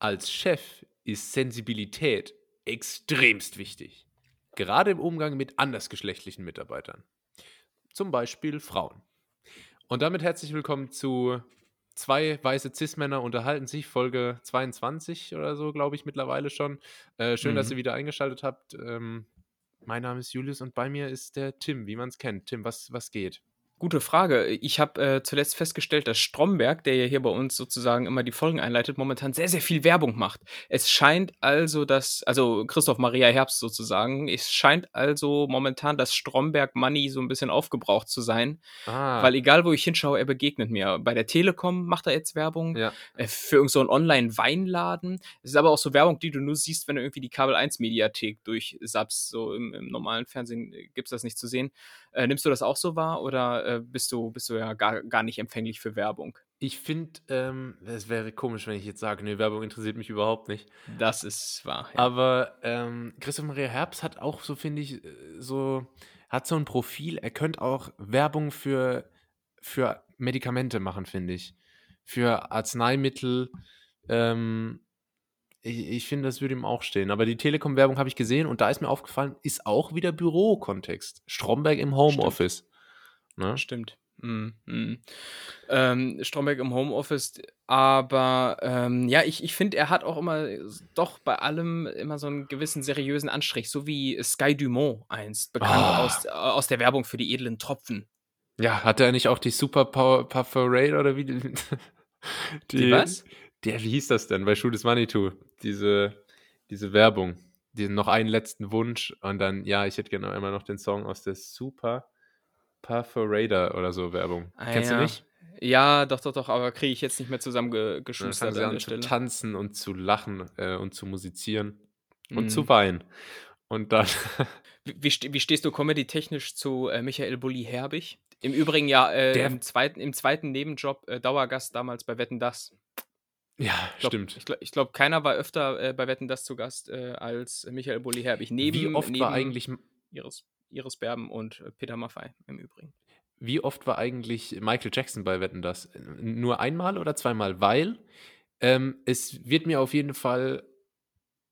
als Chef ist Sensibilität extremst wichtig. Gerade im Umgang mit andersgeschlechtlichen Mitarbeitern. Zum Beispiel Frauen. Und damit herzlich willkommen zu Zwei weiße Cis-Männer unterhalten sich, Folge 22 oder so, glaube ich, mittlerweile schon. Äh, schön, mhm. dass ihr wieder eingeschaltet habt. Ähm, mein Name ist Julius und bei mir ist der Tim, wie man es kennt. Tim, was, was geht? Gute Frage. Ich habe äh, zuletzt festgestellt, dass Stromberg, der ja hier bei uns sozusagen immer die Folgen einleitet, momentan sehr, sehr viel Werbung macht. Es scheint also, dass, also Christoph Maria Herbst sozusagen, es scheint also momentan, dass Stromberg Money so ein bisschen aufgebraucht zu sein. Ah. Weil egal, wo ich hinschaue, er begegnet mir. Bei der Telekom macht er jetzt Werbung, ja. äh, für irgendeinen so Online-Weinladen. Es ist aber auch so Werbung, die du nur siehst, wenn du irgendwie die Kabel 1-Mediathek durchsapst. So im, im normalen Fernsehen äh, gibt es das nicht zu sehen. Äh, nimmst du das auch so wahr oder äh, bist, du, bist du ja gar, gar nicht empfänglich für Werbung? Ich finde, ähm, es wäre komisch, wenn ich jetzt sage, nee, Werbung interessiert mich überhaupt nicht. Das ist wahr. Ja. Aber ähm, Christoph Maria Herbst hat auch so, finde ich, so, hat so ein Profil, er könnte auch Werbung für, für Medikamente machen, finde ich. Für Arzneimittel. Ähm, ich, ich finde, das würde ihm auch stehen. Aber die Telekom-Werbung habe ich gesehen und da ist mir aufgefallen, ist auch wieder Bürokontext. Stromberg im Homeoffice. Ne? Stimmt. Mm, mm. Ähm, Stromberg im Homeoffice, aber ähm, ja, ich, ich finde, er hat auch immer doch bei allem immer so einen gewissen seriösen Anstrich, so wie Sky Dumont einst, bekannt oh. aus, aus der Werbung für die edlen Tropfen. Ja, hat er nicht auch die Super Power Parade oder wie? Die, die was? Der, wie hieß das denn bei Shoot is Money Too? Diese, diese Werbung. Die, noch einen letzten Wunsch und dann, ja, ich hätte gerne einmal noch den Song aus der Super Perforator oder so Werbung. Ah, Kennst ja. du nicht? Ja, doch, doch, doch, aber kriege ich jetzt nicht mehr zusammengeschustert. Dann an zu tanzen und zu lachen äh, und zu musizieren mhm. und zu weinen. Und dann. wie, wie, stehst du comedy-technisch zu äh, Michael Bulli-Herbig? Im Übrigen ja äh, Der, im, zweiten, im zweiten Nebenjob äh, Dauergast damals bei Wetten Das. Ja, ich glaub, stimmt. Ich glaube, glaub, keiner war öfter äh, bei Wetten das zu Gast äh, als Michael Bulli-Herbig. Neben, Wie oft neben war eigentlich Iris, Iris Berben und äh, Peter Maffei im Übrigen. Wie oft war eigentlich Michael Jackson bei Wetten das? Nur einmal oder zweimal? Weil ähm, es wird mir auf jeden Fall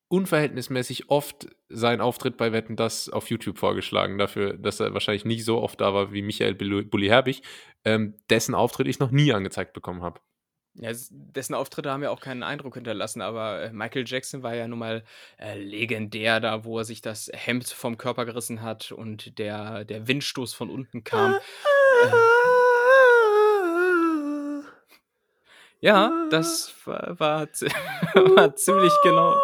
unverhältnismäßig oft sein Auftritt bei Wetten das auf YouTube vorgeschlagen, dafür, dass er wahrscheinlich nicht so oft da war wie Michael Bulli-Herbig, ähm, dessen Auftritt ich noch nie angezeigt bekommen habe. Ja, dessen Auftritte haben ja auch keinen Eindruck hinterlassen, aber äh, Michael Jackson war ja nun mal äh, legendär da, wo er sich das Hemd vom Körper gerissen hat und der, der Windstoß von unten kam. Äh, ja, das war, war, war ziemlich genau.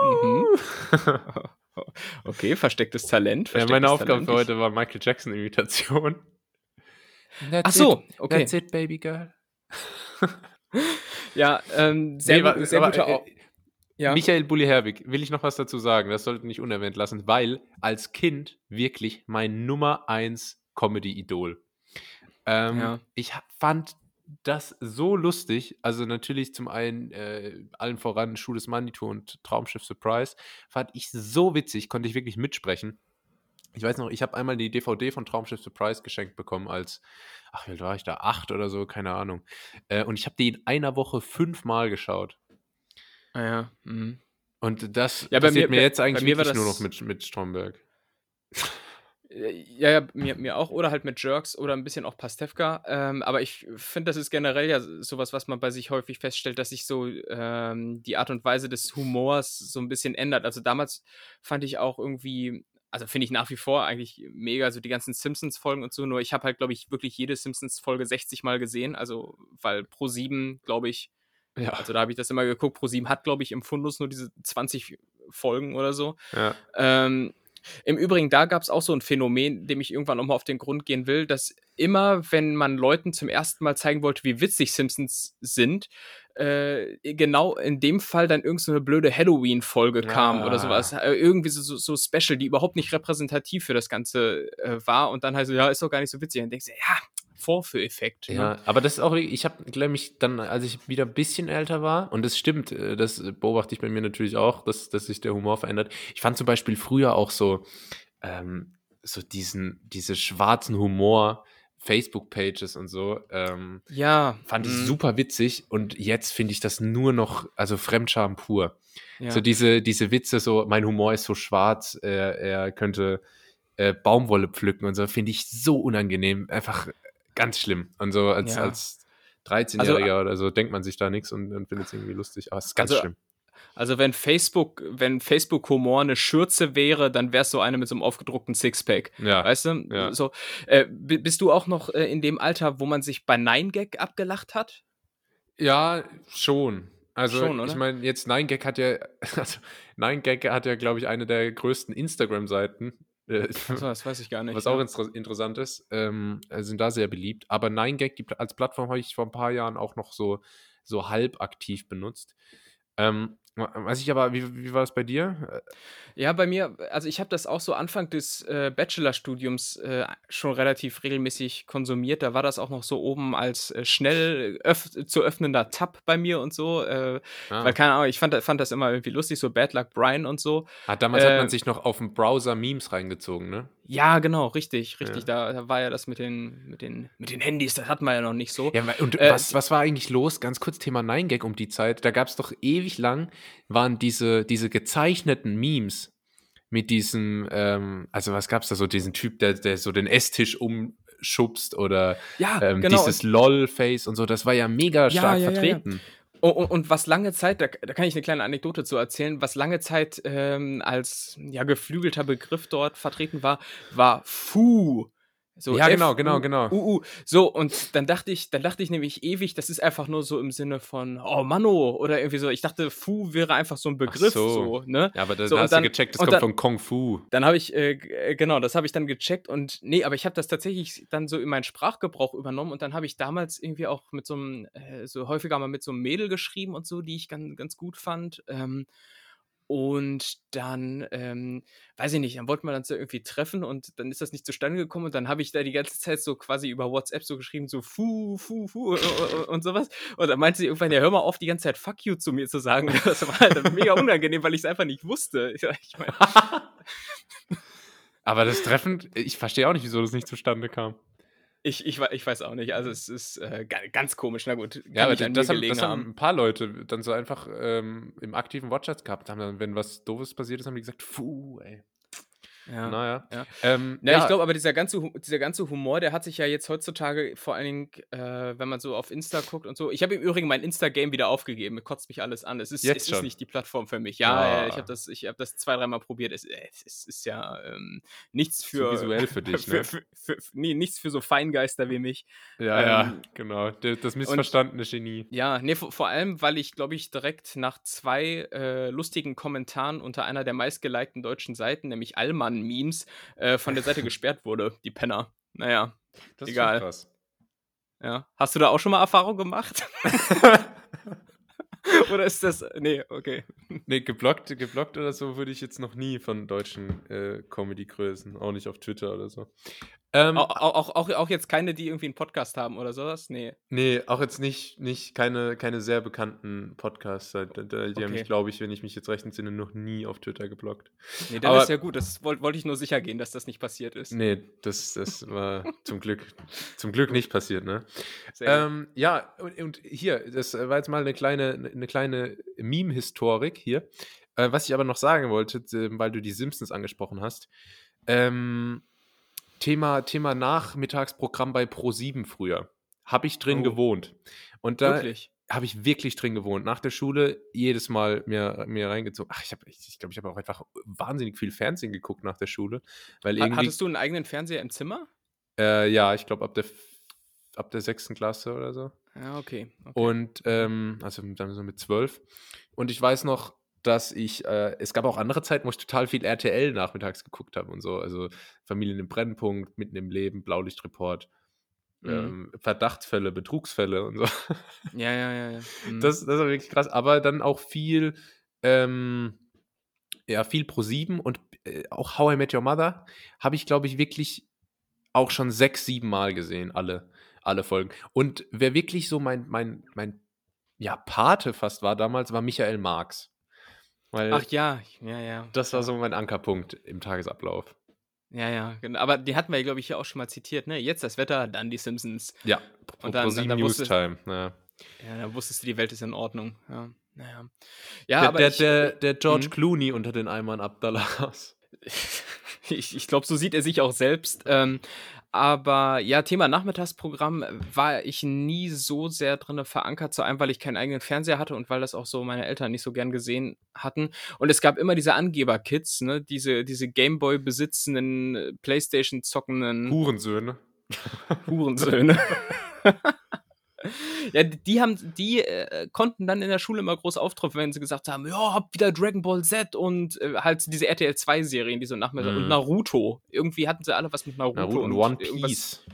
Mhm. Okay, verstecktes Talent. Verstecktes ja, meine Aufgabe für heute war Michael Jackson-Imitation. Ach so, okay. That's it, baby girl. ja, ähm, sehr, nee, sehr aber, guter äh, ja. Michael Bulli-Herbig, will ich noch was dazu sagen? Das sollte nicht unerwähnt lassen, weil als Kind wirklich mein Nummer 1 Comedy-Idol. Ähm, ja. Ich fand das so lustig. Also natürlich zum einen äh, allen voran Schuh des Manitou und Traumschiff Surprise. Fand ich so witzig, konnte ich wirklich mitsprechen. Ich weiß noch, ich habe einmal die DVD von Traumschiff Surprise geschenkt bekommen als ach, wie alt war ich da? Acht oder so, keine Ahnung. Äh, und ich habe die in einer Woche fünfmal geschaut. Ah ja. Mhm. Und das ja, passiert mir, mir jetzt eigentlich wirklich nur noch mit, mit Stromberg. Ja, ja, mir, mir auch. Oder halt mit Jerks oder ein bisschen auch Pastewka. Ähm, aber ich finde, das ist generell ja sowas, was man bei sich häufig feststellt, dass sich so ähm, die Art und Weise des Humors so ein bisschen ändert. Also damals fand ich auch irgendwie also finde ich nach wie vor eigentlich mega, so die ganzen Simpsons-Folgen und so. Nur ich habe halt, glaube ich, wirklich jede Simpsons-Folge 60 Mal gesehen. Also, weil Pro 7, glaube ich, ja. also da habe ich das immer geguckt. Pro 7 hat, glaube ich, im Fundus nur diese 20 Folgen oder so. Ja. Ähm, Im Übrigen, da gab es auch so ein Phänomen, dem ich irgendwann nochmal auf den Grund gehen will, dass immer, wenn man Leuten zum ersten Mal zeigen wollte, wie witzig Simpsons sind, äh, genau in dem Fall dann irgendeine so blöde Halloween-Folge ja. kam oder sowas. Äh, irgendwie so, so, Special, die überhaupt nicht repräsentativ für das Ganze äh, war und dann halt so, ja, ist doch gar nicht so witzig. Und dann denkst du, ja, Vorführeffekt. Ne? Ja, ne? aber das ist auch, ich habe, glaube ich, dann, als ich wieder ein bisschen älter war, und das stimmt, äh, das beobachte ich bei mir natürlich auch, dass, dass sich der Humor verändert. Ich fand zum Beispiel früher auch so, ähm, so diesen, diese schwarzen Humor, Facebook-Pages und so. Ähm, ja. Fand ich mhm. super witzig und jetzt finde ich das nur noch, also Fremdscham pur. Ja. So diese, diese Witze, so, mein Humor ist so schwarz, er, er könnte äh, Baumwolle pflücken und so, finde ich so unangenehm. Einfach ganz schlimm. Und so als, ja. als 13-Jähriger also, oder so denkt man sich da nichts und, und findet es irgendwie lustig. Aber es ist ganz also, schlimm. Also wenn Facebook, wenn Facebook-Humor eine Schürze wäre, dann wäre es so eine mit so einem aufgedruckten Sixpack. Ja. Weißt du? Ja. So, äh, bist du auch noch äh, in dem Alter, wo man sich bei Nine gag abgelacht hat? Ja, schon. Also schon, ich meine, jetzt Nine gag hat ja, also Nine gag hat ja, glaube ich, eine der größten Instagram-Seiten. Äh, so, das weiß ich gar nicht. Was ja. auch inter interessant ist, ähm, sind da sehr beliebt. Aber Nine gag als Plattform habe ich vor ein paar Jahren auch noch so, so halb aktiv benutzt. Ähm, Weiß ich aber, wie, wie war das bei dir? Ja, bei mir, also ich habe das auch so Anfang des äh, Bachelorstudiums äh, schon relativ regelmäßig konsumiert. Da war das auch noch so oben als äh, schnell öff zu öffnender Tab bei mir und so. Äh, ah. Weil, keine Ahnung, ich fand, fand das immer irgendwie lustig, so Bad Luck Brian und so. Ah, damals hat man äh, sich noch auf dem Browser Memes reingezogen, ne? Ja, genau, richtig, richtig. Ja. Da, da, war ja das mit den, mit, den, mit den Handys, das hatten wir ja noch nicht so. Ja, und äh, was, was war eigentlich los? Ganz kurz Thema 9gag um die Zeit. Da gab es doch ewig lang, waren diese, diese gezeichneten Memes mit diesem, ähm, also was gab es da so, diesen Typ, der, der so den Esstisch umschubst oder ja, ähm, genau. dieses LOL-Face und so, das war ja mega stark ja, ja, vertreten. Und, und, was lange Zeit, da, da, kann ich eine kleine Anekdote zu erzählen, was lange Zeit ähm, als ja, geflügelter Begriff dort vertreten war, war Fu. So ja, genau, genau, genau. Uh, uh. So, und dann dachte ich, dann dachte ich nämlich ewig, das ist einfach nur so im Sinne von, oh Manno, oder irgendwie so. Ich dachte, Fu wäre einfach so ein Begriff, so. so. ne? Ja, aber dann so, hast dann, du gecheckt, das kommt dann, von Kung Fu. Dann habe ich, äh, äh, genau, das habe ich dann gecheckt und nee, aber ich habe das tatsächlich dann so in meinen Sprachgebrauch übernommen und dann habe ich damals irgendwie auch mit so einem, äh, so häufiger mal mit so einem Mädel geschrieben und so, die ich ganz, ganz gut fand. Ähm, und dann, ähm, weiß ich nicht, dann wollten wir uns irgendwie treffen und dann ist das nicht zustande gekommen und dann habe ich da die ganze Zeit so quasi über WhatsApp so geschrieben, so fu, fu, fu und sowas. Und dann meinte sie irgendwann, ja, hör mal auf, die ganze Zeit fuck you zu mir zu sagen. Das war halt mega unangenehm, weil ich es einfach nicht wusste. Ich mein, Aber das Treffen, ich verstehe auch nicht, wieso das nicht zustande kam. Ich, ich, ich weiß auch nicht. Also es ist äh, ganz komisch. Na gut. Ja, aber das, haben, das haben, ein paar Leute dann so einfach ähm, im aktiven Watchatz gehabt. Haben dann, wenn was Doofes passiert ist, haben die gesagt, puh, ey. Ja. Naja. Ja. Ähm, ja, ja. ich glaube aber, dieser ganze, dieser ganze Humor, der hat sich ja jetzt heutzutage vor allen Dingen, äh, wenn man so auf Insta guckt und so. Ich habe im Übrigen mein Insta-Game wieder aufgegeben. Kotzt mich alles an. Es ist, es ist nicht die Plattform für mich. Ja, ja. ich habe das, hab das zwei, dreimal probiert. Es, es, ist ja ähm, nichts für. Zu visuell für dich, ne? Für, für, nee, nichts für so Feingeister wie mich. Ja, ähm, ja, genau. Das missverstandene und, Genie. Ja, nee, vor, vor allem, weil ich, glaube ich, direkt nach zwei äh, lustigen Kommentaren unter einer der meistgelikten deutschen Seiten, nämlich Allmann Memes äh, von der Seite gesperrt wurde, die Penner. Naja, das egal. Ist krass. Ja. Hast du da auch schon mal Erfahrung gemacht? oder ist das. Nee, okay. Nee, geblockt, geblockt oder so würde ich jetzt noch nie von deutschen äh, Comedy-Größen. Auch nicht auf Twitter oder so. Ähm, auch, auch, auch, auch, jetzt keine, die irgendwie einen Podcast haben oder sowas? Nee. Nee, auch jetzt nicht, nicht keine, keine sehr bekannten Podcasts. Die okay. haben mich, glaube ich, wenn ich mich jetzt recht entsinne, noch nie auf Twitter geblockt. Nee, das ist ja gut. Das wollte wollt ich nur sicher gehen, dass das nicht passiert ist. Nee, das, das war zum Glück zum Glück nicht passiert, ne? Ähm, ja, und, und, hier, das war jetzt mal eine kleine, eine kleine Meme-Historik hier. Äh, was ich aber noch sagen wollte, weil du die Simpsons angesprochen hast. Ähm, Thema, Thema Nachmittagsprogramm bei Pro7 früher. Habe ich drin oh. gewohnt. Und da habe ich wirklich drin gewohnt. Nach der Schule jedes Mal mir, mir reingezogen. Ach, ich habe, ich, ich glaube, ich habe auch einfach wahnsinnig viel Fernsehen geguckt nach der Schule. Weil irgendwie, Hattest du einen eigenen Fernseher im Zimmer? Äh, ja, ich glaube ab der ab der sechsten Klasse oder so. Ja, okay. okay. Und ähm, also dann so mit zwölf. Und ich weiß noch, dass ich, äh, es gab auch andere Zeiten, wo ich total viel RTL nachmittags geguckt habe und so. Also Familien im Brennpunkt, mitten im Leben, Blaulichtreport, mhm. ähm, Verdachtsfälle, Betrugsfälle und so. Ja, ja, ja. ja. Mhm. Das, das war wirklich krass. Aber dann auch viel, ähm, ja, viel Pro 7 und äh, auch How I Met Your Mother habe ich, glaube ich, wirklich auch schon sechs, sieben Mal gesehen, alle, alle Folgen. Und wer wirklich so mein, mein, mein ja, Pate fast war damals, war Michael Marx. Weil Ach ja, ja, ja. Das war so mein Ankerpunkt im Tagesablauf. Ja, ja, genau. Aber die hatten wir, glaube ich, hier auch schon mal zitiert, ne? Jetzt das Wetter, dann die Simpsons. Ja, und dann, dann, dann News Time. Ja. ja, dann wusstest du, die Welt ist in Ordnung. Ja, naja. Ja, der, aber der, ich, der, der George hm? Clooney unter den Eimern Abdallahs. ich, ich glaube, so sieht er sich auch selbst. Ähm, aber ja, Thema Nachmittagsprogramm war ich nie so sehr drin verankert, zu einem, weil ich keinen eigenen Fernseher hatte und weil das auch so meine Eltern nicht so gern gesehen hatten. Und es gab immer diese Angeber-Kids, ne? diese, diese Gameboy besitzenden, Playstation zockenden Hurensöhne. Hurensöhne. Ja, die haben, die äh, konnten dann in der Schule immer groß auftrumpfen, wenn sie gesagt haben, ja, hab wieder Dragon Ball Z und äh, halt diese RTL 2 Serien, die so nachmittag mm. und mhm. Naruto. Irgendwie hatten sie alle was mit Naruto, Naruto und, und One Piece.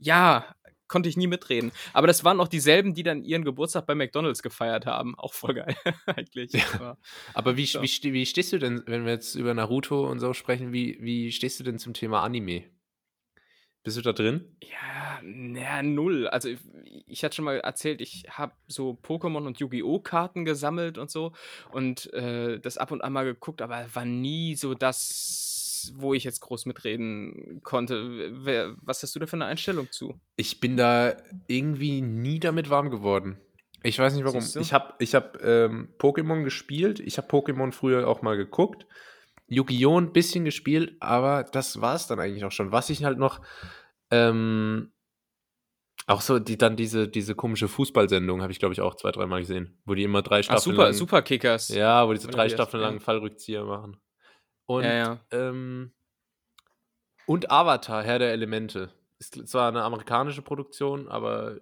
Ja, konnte ich nie mitreden. Aber das waren auch dieselben, die dann ihren Geburtstag bei McDonalds gefeiert haben. Auch voll geil, eigentlich. Ja. Aber wie, ja. wie, wie stehst du denn, wenn wir jetzt über Naruto und so sprechen, wie, wie stehst du denn zum Thema Anime? Bist du da drin? Ja, naja, null. Also ich, ich hatte schon mal erzählt, ich habe so Pokémon und Yu-Gi-Oh! Karten gesammelt und so und äh, das ab und an mal geguckt, aber war nie so das, wo ich jetzt groß mitreden konnte. Wer, was hast du da für eine Einstellung zu? Ich bin da irgendwie nie damit warm geworden. Ich weiß nicht warum. Ich habe ich hab, ähm, Pokémon gespielt. Ich habe Pokémon früher auch mal geguckt. Yu-Gi-Oh! ein bisschen gespielt, aber das war es dann eigentlich auch schon. Was ich halt noch ähm, auch so, die dann diese, diese komische Fußballsendung habe ich, glaube ich, auch zwei, dreimal gesehen, wo die immer drei Staffeln. Ach, super, lang, super Kickers. Ja, wo die so drei Staffeln lang Fallrückzieher machen. Und, ja, ja. Ähm, und Avatar, Herr der Elemente. Ist zwar eine amerikanische Produktion, aber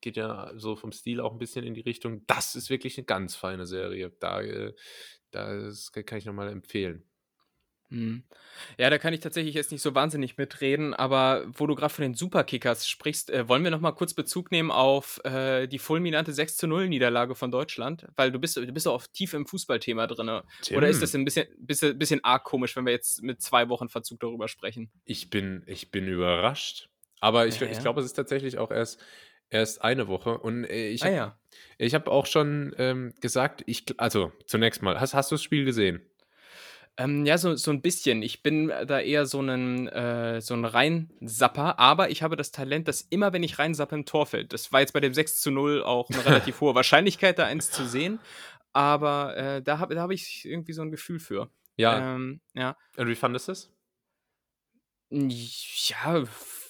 geht ja so vom Stil auch ein bisschen in die Richtung. Das ist wirklich eine ganz feine Serie. Da, äh, das kann ich nochmal empfehlen. Mhm. Ja, da kann ich tatsächlich jetzt nicht so wahnsinnig mitreden, aber wo du gerade von den Superkickers sprichst, äh, wollen wir noch mal kurz Bezug nehmen auf äh, die fulminante 6 zu 0 Niederlage von Deutschland? Weil du bist, du bist auch tief im Fußballthema drin. Oder ist das ein bisschen, bisschen, bisschen arg komisch, wenn wir jetzt mit zwei Wochen Verzug darüber sprechen? Ich bin, ich bin überrascht. Aber ich, ja, ja. ich glaube, es ist tatsächlich auch erst, erst eine Woche. Und äh, ich habe ah, ja. hab auch schon ähm, gesagt, ich, also zunächst mal, hast, hast du das Spiel gesehen? Ähm, ja, so, so ein bisschen. Ich bin da eher so ein, äh, so ein Reinsapper, aber ich habe das Talent, dass immer, wenn ich reinsappe, ein Tor fällt. Das war jetzt bei dem 6 zu 0 auch eine relativ hohe Wahrscheinlichkeit, da eins zu sehen. Aber äh, da habe da hab ich irgendwie so ein Gefühl für. Ja. Ähm, ja. Und wie fandest du es? Ja,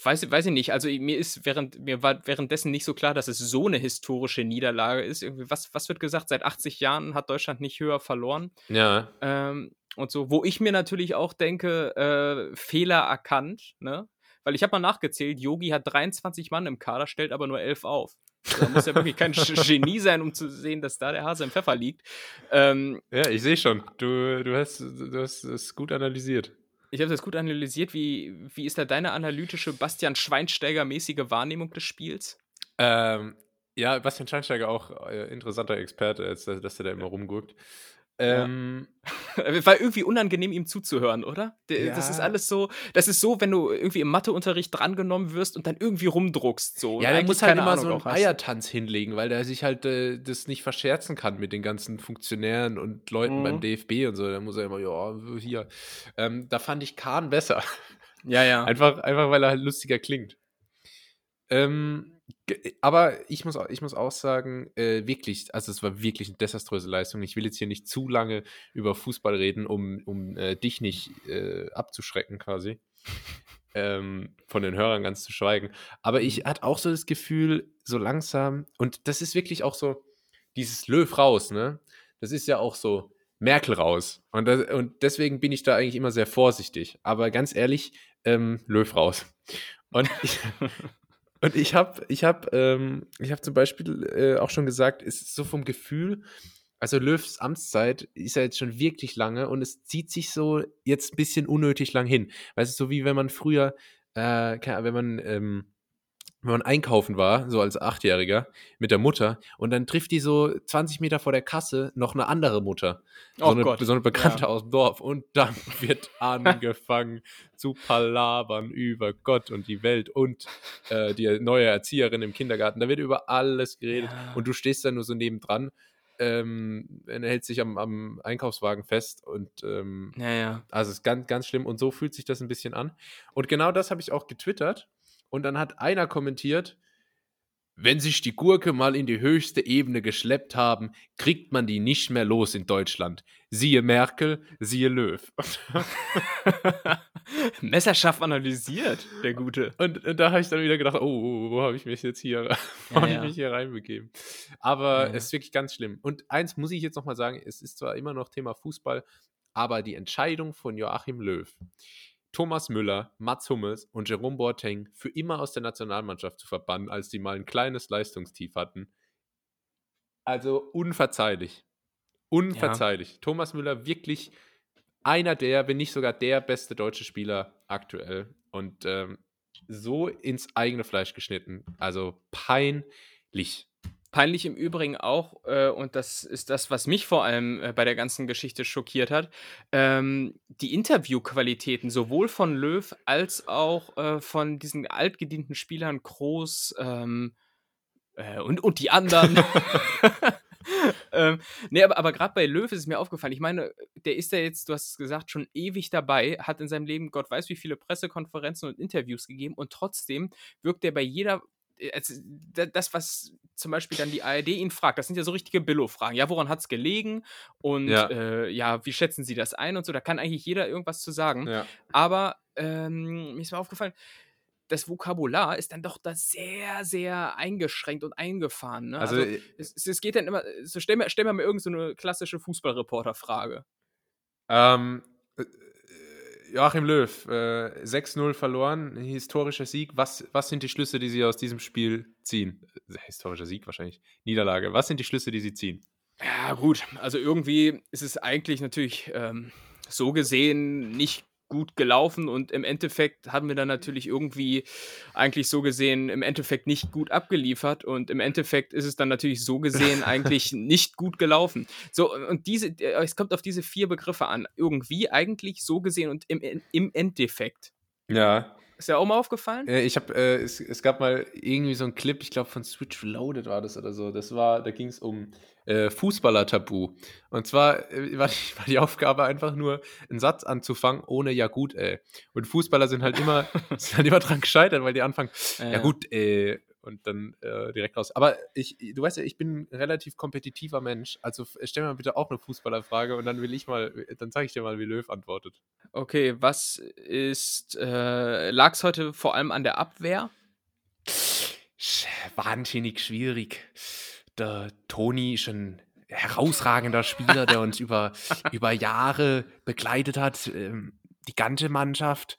weiß, weiß ich nicht. Also mir ist während mir war währenddessen nicht so klar, dass es so eine historische Niederlage ist. Irgendwie, was, was wird gesagt? Seit 80 Jahren hat Deutschland nicht höher verloren. Ja. Ähm, und so, wo ich mir natürlich auch denke, äh, Fehler erkannt, ne? Weil ich habe mal nachgezählt, Yogi hat 23 Mann im Kader, stellt aber nur 11 auf. Da muss ja wirklich kein Genie sein, um zu sehen, dass da der Hase im Pfeffer liegt. Ähm, ja, ich sehe schon. Du, du, hast, du hast es gut analysiert. Ich habe das gut analysiert. Wie, wie ist da deine analytische Bastian Schweinsteiger-mäßige Wahrnehmung des Spiels? Ähm, ja, Bastian Schweinsteiger auch äh, interessanter Experte, als dass er da immer rumguckt. Ähm, ja. War irgendwie unangenehm, ihm zuzuhören, oder? Ja. Das ist alles so, das ist so, wenn du irgendwie im Matheunterricht drangenommen wirst und dann irgendwie rumdruckst. So, ja, der muss halt immer Ahnung so einen Eiertanz hinlegen, weil der sich halt äh, das nicht verscherzen kann mit den ganzen Funktionären und Leuten mhm. beim DFB und so. Da muss er immer, ja, hier. Ähm, da fand ich Kahn besser. Ja, ja. einfach, einfach, weil er halt lustiger klingt. Ähm, aber ich muss, ich muss auch sagen, äh, wirklich, also es war wirklich eine desaströse Leistung. Ich will jetzt hier nicht zu lange über Fußball reden, um, um äh, dich nicht äh, abzuschrecken quasi. ähm, von den Hörern ganz zu schweigen. Aber ich mhm. hatte auch so das Gefühl, so langsam, und das ist wirklich auch so, dieses Löw raus, ne? Das ist ja auch so Merkel raus. Und, das, und deswegen bin ich da eigentlich immer sehr vorsichtig. Aber ganz ehrlich, ähm, Löw raus. Und ich, und ich habe ich hab, ähm, hab zum Beispiel äh, auch schon gesagt, es ist so vom Gefühl, also Löws Amtszeit ist ja jetzt schon wirklich lange und es zieht sich so jetzt ein bisschen unnötig lang hin. Weißt du, so wie wenn man früher, äh, wenn man ähm, wenn man einkaufen war, so als Achtjähriger, mit der Mutter, und dann trifft die so 20 Meter vor der Kasse noch eine andere Mutter. So, oh eine, Gott. so eine Bekannte ja. aus dem Dorf. Und dann wird angefangen zu palabern über Gott und die Welt und äh, die neue Erzieherin im Kindergarten. Da wird über alles geredet. Ja. Und du stehst da nur so nebendran ähm, er hält sich am, am Einkaufswagen fest und ähm, ja, ja. also es ist ganz, ganz schlimm und so fühlt sich das ein bisschen an. Und genau das habe ich auch getwittert und dann hat einer kommentiert, wenn sich die Gurke mal in die höchste Ebene geschleppt haben, kriegt man die nicht mehr los in Deutschland. Siehe Merkel, siehe Löw. Messerscharf analysiert, der Gute. Und, und da habe ich dann wieder gedacht, oh, oh wo habe ich mich jetzt hier, ja, ich mich hier reinbegeben? Aber ja. es ist wirklich ganz schlimm. Und eins muss ich jetzt nochmal sagen, es ist zwar immer noch Thema Fußball, aber die Entscheidung von Joachim Löw, Thomas Müller, Mats Hummels und Jerome Boateng für immer aus der Nationalmannschaft zu verbannen, als die mal ein kleines Leistungstief hatten. Also unverzeihlich. Unverzeihlich. Ja. Thomas Müller wirklich einer der, wenn nicht sogar der beste deutsche Spieler aktuell. Und ähm, so ins eigene Fleisch geschnitten. Also peinlich. Peinlich im Übrigen auch, äh, und das ist das, was mich vor allem äh, bei der ganzen Geschichte schockiert hat, ähm, die Interviewqualitäten sowohl von Löw als auch äh, von diesen altgedienten Spielern Groß ähm, äh, und, und die anderen. ähm, nee, aber, aber gerade bei Löw ist es mir aufgefallen. Ich meine, der ist ja jetzt, du hast es gesagt, schon ewig dabei, hat in seinem Leben Gott weiß wie viele Pressekonferenzen und Interviews gegeben und trotzdem wirkt er bei jeder das, was zum Beispiel dann die ARD ihn fragt, das sind ja so richtige Billo-Fragen. Ja, woran hat es gelegen? Und ja. Äh, ja. wie schätzen Sie das ein? Und so, da kann eigentlich jeder irgendwas zu sagen. Ja. Aber ähm, mir ist mal aufgefallen, das Vokabular ist dann doch da sehr, sehr eingeschränkt und eingefahren. Ne? Also, also äh, es, es, geht dann immer, so stell mir, stell mir mal irgendeine so klassische Fußballreporter-Frage. Ähm, äh, Joachim Löw, äh, 6-0 verloren, historischer Sieg. Was, was sind die Schlüsse, die Sie aus diesem Spiel ziehen? Äh, historischer Sieg wahrscheinlich. Niederlage. Was sind die Schlüsse, die Sie ziehen? Ja, gut. Also irgendwie ist es eigentlich natürlich ähm, so gesehen nicht gut gelaufen und im Endeffekt haben wir dann natürlich irgendwie eigentlich so gesehen im Endeffekt nicht gut abgeliefert und im Endeffekt ist es dann natürlich so gesehen eigentlich nicht gut gelaufen. So und diese äh, es kommt auf diese vier Begriffe an. Irgendwie eigentlich so gesehen und im, im Endeffekt. Ja. Ist ja auch mal aufgefallen? Äh, ich habe, äh, es, es gab mal irgendwie so einen Clip, ich glaube von Switch Reloaded war das oder so. Das war, da ging es um äh, Fußballer-Tabu. Und zwar äh, war, die, war, die, Aufgabe einfach nur, einen Satz anzufangen, ohne ja gut, ey. Und Fußballer sind halt immer, sind halt immer dran gescheitert, weil die anfangen, ja, ja gut, ey, und dann äh, direkt raus. Aber ich, du weißt ja, ich bin ein relativ kompetitiver Mensch. Also stell mir bitte auch eine Fußballerfrage und dann will ich mal, dann zeige ich dir mal, wie Löw antwortet. Okay, was ist, äh, lag es heute vor allem an der Abwehr? Wahnsinnig schwierig. Der Toni ist ein herausragender Spieler, der uns über, über Jahre begleitet hat. Ähm, die ganze Mannschaft.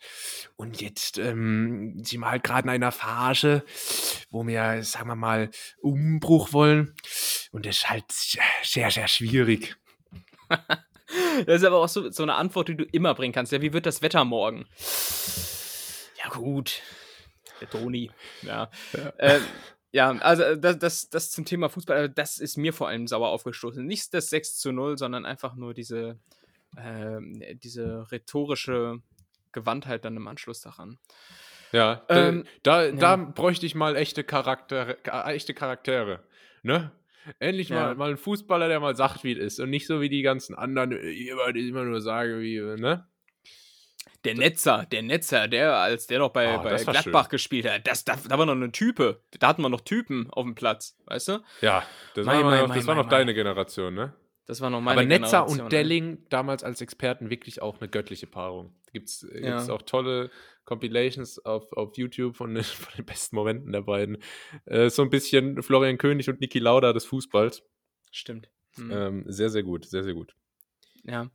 Und jetzt ähm, sind wir halt gerade in einer Phase, wo wir, sagen wir mal, Umbruch wollen. Und das ist halt sehr, sehr schwierig. das ist aber auch so, so eine Antwort, die du immer bringen kannst. Ja, wie wird das Wetter morgen? Ja, gut. Der Toni. Ja. Ja. Ähm, ja, also das, das, das zum Thema Fußball, das ist mir vor allem sauer aufgestoßen. Nicht das 6 zu 0, sondern einfach nur diese, äh, diese rhetorische Gewandtheit dann im Anschluss daran. Ja, ähm, da, ja. da bräuchte ich mal echte Charaktere, echte Charaktere, ne? Endlich ja. mal, mal ein Fußballer, der mal sagt, wie es ist und nicht so wie die ganzen anderen, die immer nur sagen, wie, ne? Der Netzer, der Netzer, der, als der noch bei, oh, bei Gladbach schön. gespielt hat, das, da, da war noch eine Type. Da hatten wir noch Typen auf dem Platz, weißt du? Ja, das mein, war, mein, noch, das mein, war noch deine Generation, ne? Das war noch meine Aber Netzer Generation, und Delling damals als Experten wirklich auch eine göttliche Paarung. Gibt es äh, ja. auch tolle Compilations auf, auf YouTube von, von den besten Momenten der beiden. Äh, so ein bisschen Florian König und Niki Lauda des Fußballs. Stimmt. Mhm. Ähm, sehr, sehr gut, sehr, sehr gut. Ja.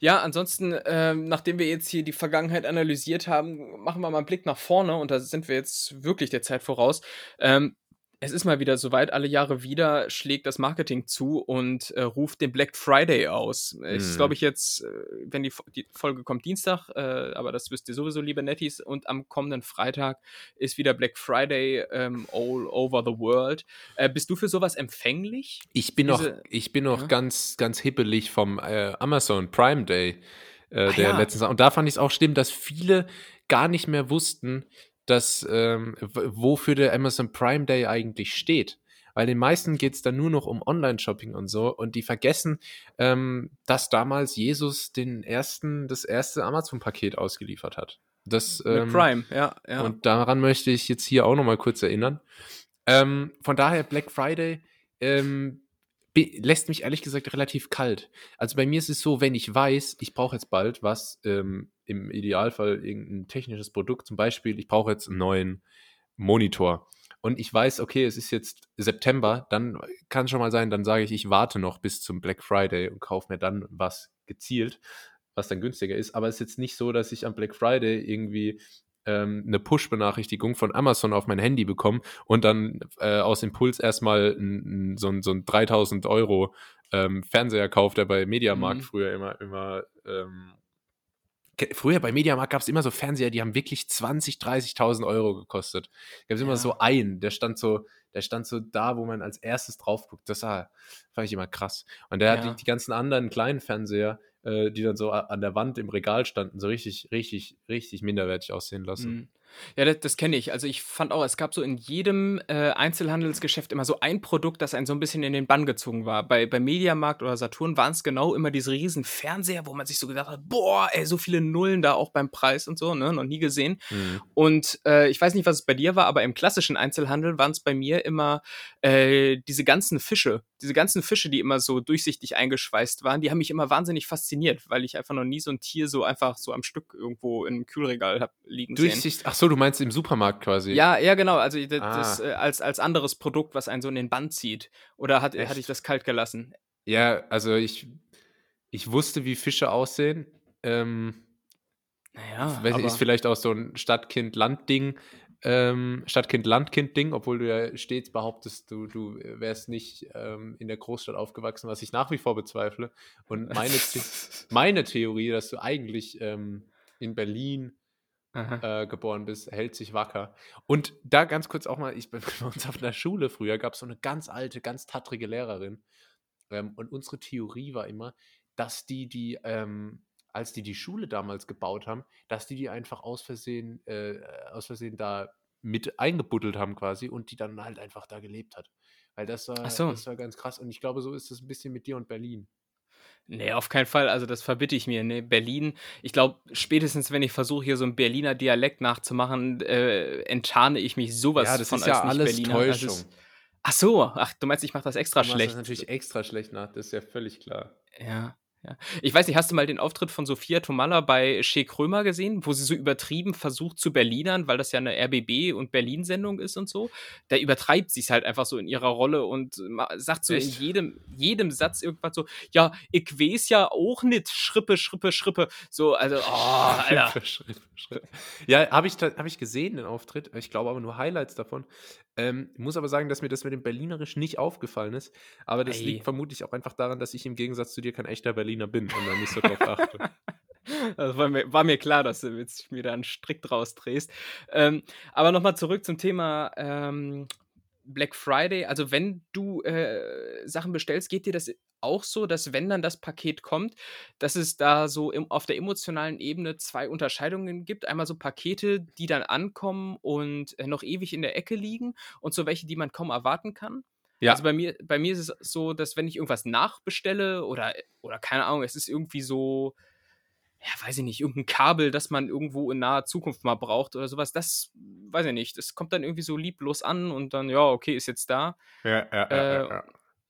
Ja, ansonsten, ähm, nachdem wir jetzt hier die Vergangenheit analysiert haben, machen wir mal einen Blick nach vorne und da sind wir jetzt wirklich der Zeit voraus. Ähm, es ist mal wieder soweit, alle Jahre wieder schlägt das Marketing zu und äh, ruft den Black Friday aus. Mhm. Es ist, glaube ich, jetzt, äh, wenn die, die, Folge kommt Dienstag, äh, aber das wisst ihr sowieso, liebe Netties, und am kommenden Freitag ist wieder Black Friday ähm, all over the world. Äh, bist du für sowas empfänglich? Ich bin Diese, noch, ich bin noch ja? ganz, ganz hippelig vom äh, Amazon Prime Day. Äh, ah, der ja. letzten Und da fand ich es auch schlimm, dass viele gar nicht mehr wussten, dass, ähm, wofür der Amazon Prime Day eigentlich steht. weil den meisten geht es dann nur noch um Online-Shopping und so und die vergessen, ähm, dass damals Jesus den ersten, das erste Amazon-Paket ausgeliefert hat. Das, ähm, Prime, ja, ja. Und daran möchte ich jetzt hier auch nochmal kurz erinnern. Ähm, von daher Black Friday ähm, lässt mich ehrlich gesagt relativ kalt. Also bei mir ist es so, wenn ich weiß, ich brauche jetzt bald was, ähm, im Idealfall irgendein technisches Produkt, zum Beispiel, ich brauche jetzt einen neuen Monitor und ich weiß, okay, es ist jetzt September, dann kann es schon mal sein, dann sage ich, ich warte noch bis zum Black Friday und kaufe mir dann was gezielt, was dann günstiger ist. Aber es ist jetzt nicht so, dass ich am Black Friday irgendwie ähm, eine Push-Benachrichtigung von Amazon auf mein Handy bekomme und dann äh, aus Impuls erstmal n, n, so, ein, so ein 3000 Euro ähm, Fernseher kauft, der bei Mediamarkt mhm. früher immer, immer ähm, Früher bei Mediamarkt gab es immer so Fernseher, die haben wirklich 20, 30.000 Euro gekostet. Da gab es ja. immer so einen, der stand so, der stand so da, wo man als erstes drauf guckt. Das war, fand ich immer krass. Und der ja. hat die, die, ganzen anderen kleinen Fernseher, äh, die dann so an der Wand im Regal standen, so richtig, richtig, richtig minderwertig aussehen lassen. Mhm. Ja, das, das kenne ich. Also ich fand auch, es gab so in jedem äh, Einzelhandelsgeschäft immer so ein Produkt, das einen so ein bisschen in den Bann gezogen war. Bei, bei Mediamarkt oder Saturn waren es genau immer diese riesen Fernseher, wo man sich so gedacht hat, boah, ey, so viele Nullen da auch beim Preis und so, ne, noch nie gesehen. Mhm. Und äh, ich weiß nicht, was es bei dir war, aber im klassischen Einzelhandel waren es bei mir immer äh, diese ganzen Fische, diese ganzen Fische, die immer so durchsichtig eingeschweißt waren, die haben mich immer wahnsinnig fasziniert, weil ich einfach noch nie so ein Tier so einfach so am Stück irgendwo im Kühlregal hab liegen Durchsicht, sehen. Ach so, du meinst im Supermarkt quasi? Ja, ja, genau. Also das, ah. das äh, als, als anderes Produkt, was einen so in den Band zieht. Oder hat, hatte ich das kalt gelassen? Ja, also ich, ich wusste, wie Fische aussehen. Ähm, naja, weiß, ist vielleicht auch so ein Stadtkind-Land-Ding ähm, Stadtkind-Landkind-Ding, obwohl du ja stets behauptest, du, du wärst nicht ähm, in der Großstadt aufgewachsen, was ich nach wie vor bezweifle. Und meine, The meine Theorie, dass du eigentlich ähm, in Berlin äh, geboren bist, hält sich wacker. Und da ganz kurz auch mal, ich bin bei uns auf der Schule früher, gab es so eine ganz alte, ganz tattrige Lehrerin. Ähm, und unsere Theorie war immer, dass die, die ähm, als die die Schule damals gebaut haben, dass die die einfach aus Versehen, äh, aus Versehen da mit eingebuddelt haben quasi und die dann halt einfach da gelebt hat. Weil das war, so. das war ganz krass. Und ich glaube, so ist es ein bisschen mit dir und Berlin. Nee, auf keinen Fall. Also das verbitte ich mir. Nee, Berlin, ich glaube, spätestens wenn ich versuche, hier so einen Berliner Dialekt nachzumachen, äh, enttarne ich mich sowas ja, das von ist ja alles Berliner. Täuschung. Ist, ach so, ach, du meinst, ich mache das extra du schlecht. Das natürlich extra schlecht nach, das ist ja völlig klar. Ja. Ja. Ich weiß nicht, hast du mal den Auftritt von Sophia Tomalla bei Shea Krömer gesehen, wo sie so übertrieben versucht zu Berlinern, weil das ja eine RBB und Berlin-Sendung ist und so? Da übertreibt sie es halt einfach so in ihrer Rolle und sagt so Echt? in jedem, jedem Satz irgendwas so, ja, ich weiß ja auch nicht, Schrippe, Schrippe, Schrippe. So, also, oh, Alter. Schrippe, Schrippe, Schrippe. Ja, habe ich, hab ich gesehen, den Auftritt. Ich glaube aber nur Highlights davon. Ähm, muss aber sagen, dass mir das mit dem Berlinerisch nicht aufgefallen ist. Aber das Ey. liegt vermutlich auch einfach daran, dass ich im Gegensatz zu dir kein echter Berliner bin und dann nicht so drauf achte. Das war mir, war mir, klar, dass du jetzt mir da einen Strick draus drehst. Ähm, aber nochmal zurück zum Thema ähm, Black Friday. Also, wenn du äh, Sachen bestellst, geht dir das auch so, dass wenn dann das Paket kommt, dass es da so im, auf der emotionalen Ebene zwei Unterscheidungen gibt. Einmal so Pakete, die dann ankommen und äh, noch ewig in der Ecke liegen und so welche, die man kaum erwarten kann. Ja. Also bei mir, bei mir ist es so, dass wenn ich irgendwas nachbestelle oder, oder keine Ahnung, es ist irgendwie so, ja, weiß ich nicht, irgendein Kabel, das man irgendwo in naher Zukunft mal braucht oder sowas, das weiß ich nicht. Das kommt dann irgendwie so lieblos an und dann, ja, okay, ist jetzt da. Ja, ja, äh, ja, ja.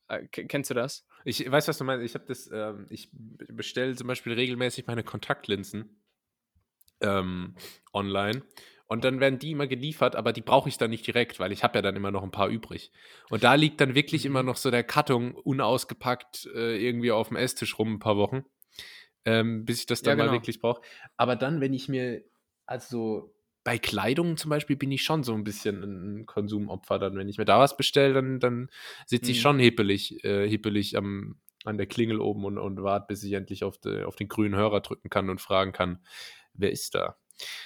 Äh, kennst du das? Ich weiß, was du meinst. Ich habe das, ähm, ich bestelle zum Beispiel regelmäßig meine Kontaktlinsen ähm, online. Und dann werden die immer geliefert, aber die brauche ich dann nicht direkt, weil ich habe ja dann immer noch ein paar übrig. Und da liegt dann wirklich immer mhm. noch so der Karton unausgepackt äh, irgendwie auf dem Esstisch rum ein paar Wochen, ähm, bis ich das dann ja, genau. mal wirklich brauche. Aber dann, wenn ich mir also bei Kleidung zum Beispiel bin ich schon so ein bisschen ein Konsumopfer. Dann, wenn ich mir da was bestelle, dann, dann sitze ich mhm. schon hippelig, äh, hippelig am, an der Klingel oben und, und warte, bis ich endlich auf, de, auf den grünen Hörer drücken kann und fragen kann, wer ist da?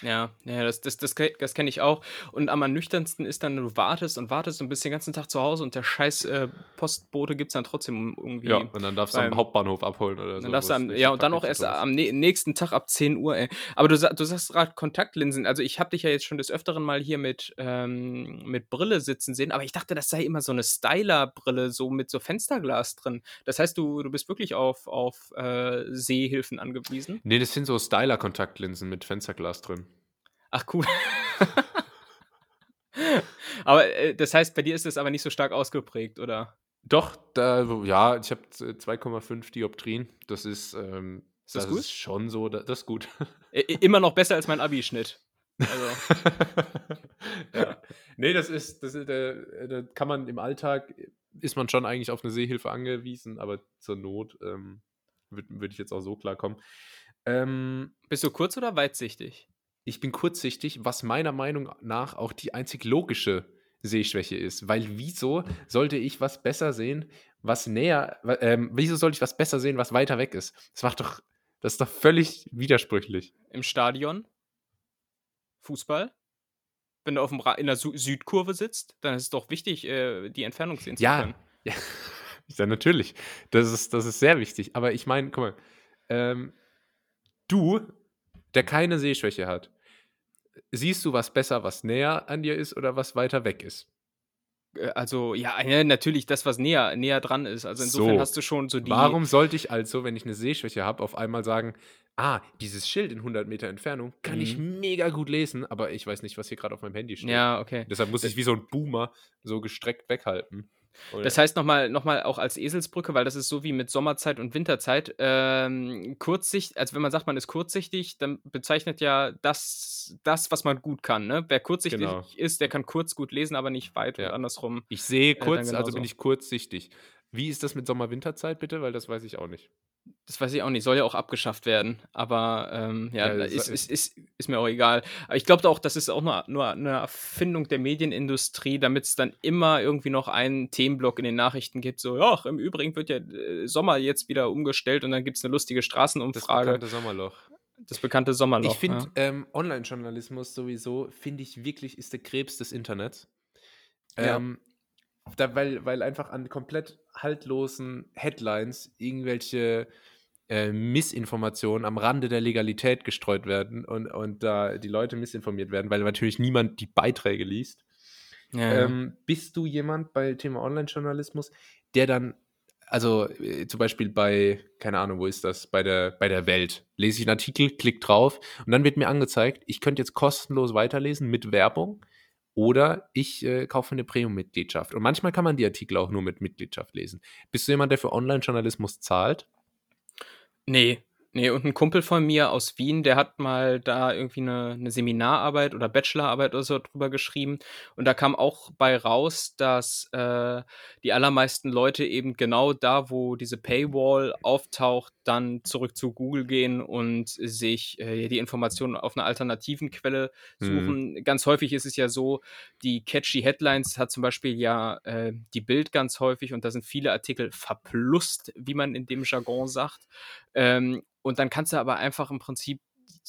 Ja, ja, das, das, das, das kenne ich auch. Und am ernüchternsten ist dann, du wartest und wartest und bist den ganzen Tag zu Hause und der scheiß äh, Postbote gibt es dann trotzdem irgendwie. Ja, und dann darfst du am Hauptbahnhof abholen oder so. Dann darfst du am, ja, und dann auch erst am nächsten Tag ab 10 Uhr. Ey. Aber du, du sagst gerade Kontaktlinsen. Also ich habe dich ja jetzt schon des Öfteren mal hier mit, ähm, mit Brille sitzen sehen, aber ich dachte, das sei immer so eine Styler-Brille, so mit so Fensterglas drin. Das heißt, du, du bist wirklich auf, auf äh, Sehhilfen angewiesen? Nee, das sind so Styler-Kontaktlinsen mit Fensterglas drin. Ach, cool. aber äh, das heißt, bei dir ist es aber nicht so stark ausgeprägt, oder? Doch, da, ja, ich habe 2,5 Dioptrien. Das ist, ähm, ist das, das ist schon so, das ist gut. Immer noch besser als mein Abi-Schnitt. Also. ja. Nee, das ist, das da, da, kann man im Alltag, ist man schon eigentlich auf eine Sehhilfe angewiesen, aber zur Not ähm, würde würd ich jetzt auch so klarkommen. Ähm, Bist du kurz- oder weitsichtig? Ich bin kurzsichtig, was meiner Meinung nach auch die einzig logische Sehschwäche ist. Weil wieso sollte ich was besser sehen, was näher, ähm, wieso sollte ich was besser sehen, was weiter weg ist? Das macht doch, das ist doch völlig widersprüchlich. Im Stadion? Fußball? Wenn du auf dem in der Su Südkurve sitzt, dann ist es doch wichtig, äh, die Entfernung sehen zu können. Ja, ja, natürlich. Das ist, das ist sehr wichtig. Aber ich meine, guck mal, ähm, du, der keine Sehschwäche hat, siehst du was besser, was näher an dir ist oder was weiter weg ist? Äh, also, ja, natürlich das, was näher, näher dran ist. Also insofern so. hast du schon so die. Warum sollte ich also, wenn ich eine Sehschwäche habe, auf einmal sagen, ah, dieses Schild in 100 Meter Entfernung kann mhm. ich mega gut lesen, aber ich weiß nicht, was hier gerade auf meinem Handy steht. Ja, okay. Deshalb muss ich wie so ein Boomer so gestreckt weghalten. Oder? Das heißt nochmal noch mal auch als Eselsbrücke, weil das ist so wie mit Sommerzeit und Winterzeit. Ähm, kurzsicht, also wenn man sagt, man ist kurzsichtig, dann bezeichnet ja das, das was man gut kann. Ne? Wer kurzsichtig genau. ist, der kann kurz gut lesen, aber nicht weit ja. und andersrum. Ich sehe äh, kurz, äh, also bin ich kurzsichtig. Wie ist das mit Sommer-Winterzeit bitte? Weil das weiß ich auch nicht. Das weiß ich auch nicht, soll ja auch abgeschafft werden. Aber ähm, ja, ja ist, ist, ist, ist, mir auch egal. Aber ich glaube auch, das ist auch nur, nur eine Erfindung der Medienindustrie, damit es dann immer irgendwie noch einen Themenblock in den Nachrichten gibt. So, ja, im Übrigen wird ja äh, Sommer jetzt wieder umgestellt und dann gibt es eine lustige Straßenumfrage. Das bekannte Sommerloch. Das bekannte Sommerloch. Ich finde ja. ähm, Online-Journalismus sowieso, finde ich wirklich, ist der Krebs des Internets. Ja. Ähm, da, weil, weil einfach an komplett haltlosen Headlines irgendwelche äh, Missinformationen am Rande der Legalität gestreut werden und, und da die Leute missinformiert werden, weil natürlich niemand die Beiträge liest. Ja, ähm, bist du jemand bei Thema Online-Journalismus, der dann, also äh, zum Beispiel bei, keine Ahnung, wo ist das, bei der, bei der Welt, lese ich einen Artikel, klick drauf und dann wird mir angezeigt, ich könnte jetzt kostenlos weiterlesen mit Werbung oder ich äh, kaufe eine Premium-Mitgliedschaft. Und manchmal kann man die Artikel auch nur mit Mitgliedschaft lesen. Bist du jemand, der für Online-Journalismus zahlt? Nee, Nee, und ein Kumpel von mir aus Wien, der hat mal da irgendwie eine, eine Seminararbeit oder Bachelorarbeit oder so drüber geschrieben. Und da kam auch bei raus, dass äh, die allermeisten Leute eben genau da, wo diese Paywall auftaucht, dann zurück zu Google gehen und sich äh, die Informationen auf einer alternativen Quelle suchen. Mhm. Ganz häufig ist es ja so, die catchy Headlines hat zum Beispiel ja äh, die Bild ganz häufig und da sind viele Artikel verplust, wie man in dem Jargon sagt. Ähm, und dann kannst du aber einfach im Prinzip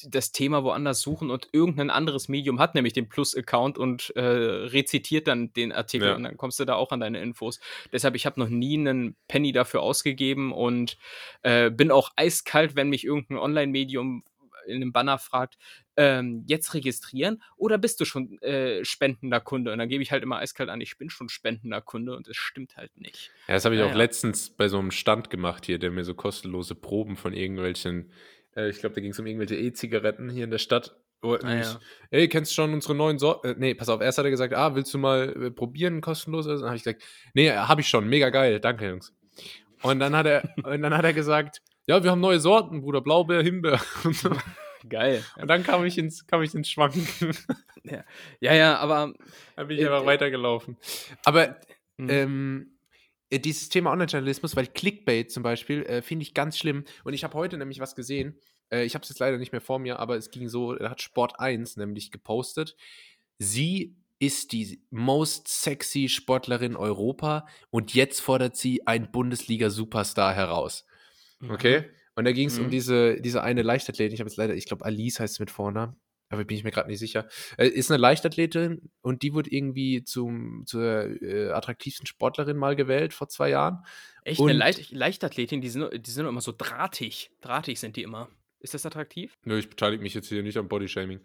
das Thema woanders suchen und irgendein anderes Medium hat nämlich den Plus-Account und äh, rezitiert dann den Artikel ja. und dann kommst du da auch an deine Infos. Deshalb, ich habe noch nie einen Penny dafür ausgegeben und äh, bin auch eiskalt, wenn mich irgendein Online-Medium in einem Banner fragt, ähm, jetzt registrieren oder bist du schon äh, spendender Kunde? Und dann gebe ich halt immer eiskalt an, ich bin schon spendender Kunde und es stimmt halt nicht. Ja, das habe ich naja. auch letztens bei so einem Stand gemacht hier, der mir so kostenlose Proben von irgendwelchen, äh, ich glaube, da ging es um irgendwelche E-Zigaretten hier in der Stadt. Ah, ja. Ey, kennst du schon unsere neuen Sorten? Äh, nee, pass auf, erst hat er gesagt, ah, willst du mal äh, probieren, kostenlos? Dann habe ich gesagt, nee, habe ich schon, mega geil, danke, Jungs. Und dann hat er, und dann hat er gesagt, ja, wir haben neue Sorten, Bruder, Blaubeer, Himbeer. Geil. Und dann kam ich ins, kam ich ins Schwanken. Ja, ja, ja aber. Dann bin ich äh, einfach weitergelaufen. Aber mhm. ähm, äh, dieses Thema Online-Journalismus, weil Clickbait zum Beispiel, äh, finde ich ganz schlimm. Und ich habe heute nämlich was gesehen. Äh, ich habe es jetzt leider nicht mehr vor mir, aber es ging so, da hat Sport 1 nämlich gepostet. Sie ist die most sexy Sportlerin Europa und jetzt fordert sie einen Bundesliga-Superstar heraus. Okay? Mhm. Und da ging es mhm. um diese, diese eine Leichtathletin, ich habe jetzt leider, ich glaube, Alice heißt es mit Vornamen. aber bin ich mir gerade nicht sicher, äh, ist eine Leichtathletin und die wurde irgendwie zum, zur äh, attraktivsten Sportlerin mal gewählt vor zwei Jahren. Echt, und, eine Leicht Leichtathletin, die sind, die sind immer so drahtig. Drahtig sind die immer. Ist das attraktiv? Nö, ich beteilige mich jetzt hier nicht am Bodyshaming.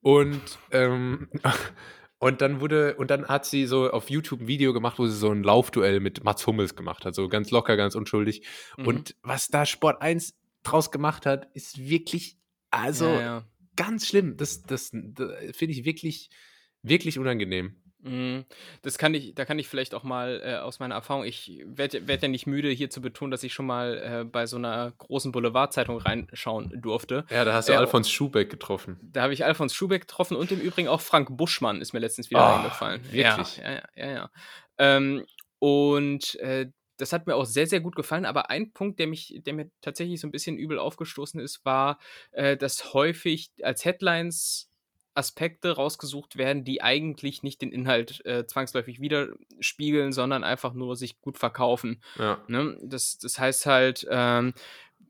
Und, ähm, und dann wurde, und dann hat sie so auf YouTube ein Video gemacht, wo sie so ein Laufduell mit Mats Hummels gemacht hat. So ganz locker, ganz unschuldig. Mhm. Und was da Sport 1 draus gemacht hat, ist wirklich, also ja, ja. ganz schlimm. Das, das, das finde ich wirklich, wirklich unangenehm. Mhm. Das kann ich, da kann ich vielleicht auch mal äh, aus meiner Erfahrung, ich werde werd ja nicht müde, hier zu betonen, dass ich schon mal äh, bei so einer großen Boulevardzeitung reinschauen durfte. Ja, da hast du äh, Alfons Schubeck getroffen. Da habe ich Alfons Schubeck getroffen und im Übrigen auch Frank Buschmann ist mir letztens wieder oh, eingefallen. Wirklich? Ja, ja, ja. ja. Ähm, und äh, das hat mir auch sehr, sehr gut gefallen. Aber ein Punkt, der mich, der mir tatsächlich so ein bisschen übel aufgestoßen ist, war, äh, dass häufig als Headlines Aspekte rausgesucht werden, die eigentlich nicht den Inhalt äh, zwangsläufig widerspiegeln, sondern einfach nur sich gut verkaufen. Ja. Ne? Das, das heißt halt, ähm,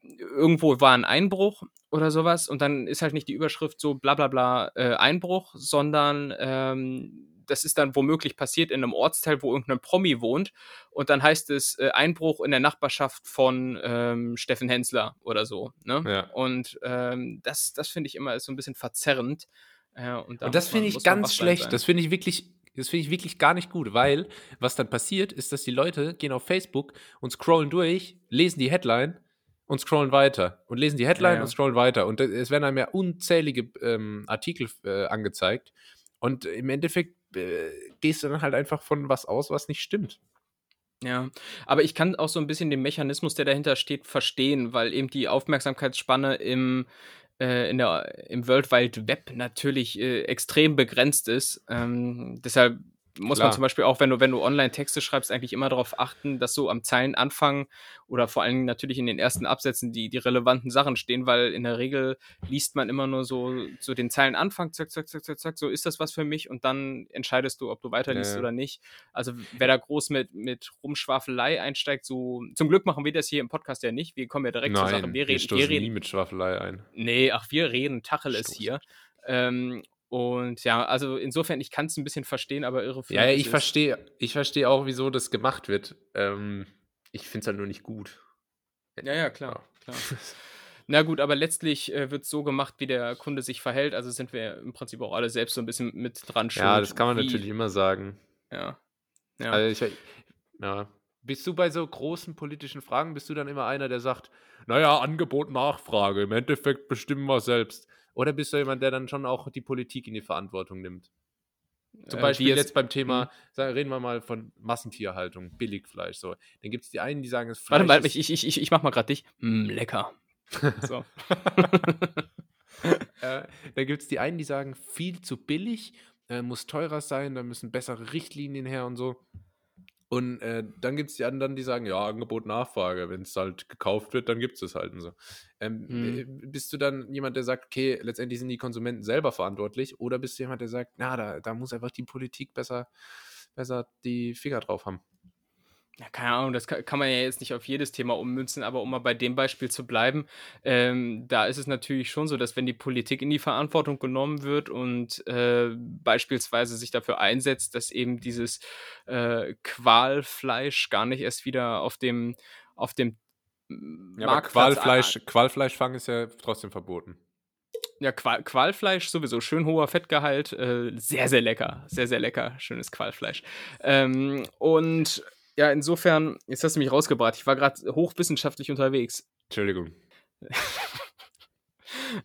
irgendwo war ein Einbruch oder sowas und dann ist halt nicht die Überschrift so bla bla bla äh, Einbruch, sondern ähm, das ist dann womöglich passiert in einem Ortsteil, wo irgendein Promi wohnt und dann heißt es äh, Einbruch in der Nachbarschaft von ähm, Steffen Hensler oder so. Ne? Ja. Und ähm, das, das finde ich immer so ein bisschen verzerrend. Ja, und, und, das finde ich ganz schlecht. Sein. Das finde ich wirklich, das finde ich wirklich gar nicht gut, weil was dann passiert, ist, dass die Leute gehen auf Facebook und scrollen durch, lesen die Headline und scrollen weiter und lesen die Headline ja, ja. und scrollen weiter und es werden einem ja unzählige ähm, Artikel äh, angezeigt und im Endeffekt äh, gehst du dann halt einfach von was aus, was nicht stimmt. Ja, aber ich kann auch so ein bisschen den Mechanismus, der dahinter steht, verstehen, weil eben die Aufmerksamkeitsspanne im äh, in der, im World Wide Web natürlich äh, extrem begrenzt ist. Ähm, deshalb muss Klar. man zum Beispiel auch, wenn du, wenn du online Texte schreibst, eigentlich immer darauf achten, dass so am Zeilenanfang oder vor allen Dingen natürlich in den ersten Absätzen die, die relevanten Sachen stehen, weil in der Regel liest man immer nur so, so den Zeilenanfang, zack, zack, zack, zack, zack, so ist das was für mich und dann entscheidest du, ob du weiterliest ja. oder nicht. Also wer da groß mit, mit Rumschwafelei einsteigt, so zum Glück machen wir das hier im Podcast ja nicht. Wir kommen ja direkt Nein, zur Sache. Wir reden, wir, wir reden nie mit Schwafelei ein. Nee, ach, wir reden Tacheles hier. Ähm, und ja, also insofern, ich kann es ein bisschen verstehen, aber irre Ja, ich verstehe ich versteh auch, wieso das gemacht wird. Ähm, ich finde es halt nur nicht gut. Ja, ja, klar. klar. Na gut, aber letztlich äh, wird es so gemacht, wie der Kunde sich verhält. Also sind wir im Prinzip auch alle selbst so ein bisschen mit dran schuld. Ja, das kann man wie, natürlich immer sagen. Ja. ja. Also ich, ja. Bist du bei so großen politischen Fragen, bist du dann immer einer, der sagt, naja, Angebot, Nachfrage, im Endeffekt bestimmen wir selbst. Oder bist du jemand, der dann schon auch die Politik in die Verantwortung nimmt? Zum äh, Beispiel jetzt beim Thema, sagen, reden wir mal von Massentierhaltung, Billigfleisch. So. Dann gibt es die einen, die sagen, es Fleisch. Warte mal, ich, ich, ich, ich mach mal gerade dich. Mm, lecker. So. äh, dann gibt es die einen, die sagen, viel zu billig, äh, muss teurer sein, da müssen bessere Richtlinien her und so. Und äh, dann gibt es die anderen, die sagen, ja, Angebot, Nachfrage. Wenn es halt gekauft wird, dann gibt es es halt und so. Ähm, mhm. Bist du dann jemand, der sagt, okay, letztendlich sind die Konsumenten selber verantwortlich? Oder bist du jemand, der sagt, na, da, da muss einfach die Politik besser, besser die Finger drauf haben? Ja, keine Ahnung, das kann, kann, man ja jetzt nicht auf jedes Thema ummünzen, aber um mal bei dem Beispiel zu bleiben, ähm, da ist es natürlich schon so, dass wenn die Politik in die Verantwortung genommen wird und äh, beispielsweise sich dafür einsetzt, dass eben dieses äh, Qualfleisch gar nicht erst wieder auf dem, auf dem ja, aber Qualfleisch, Qualfleischfang ist ja trotzdem verboten. Ja, Qual Qualfleisch sowieso, schön hoher Fettgehalt, äh, sehr, sehr lecker, sehr, sehr lecker, schönes Qualfleisch. Ähm, und ja, insofern, jetzt hast du mich rausgebracht. Ich war gerade hochwissenschaftlich unterwegs. Entschuldigung.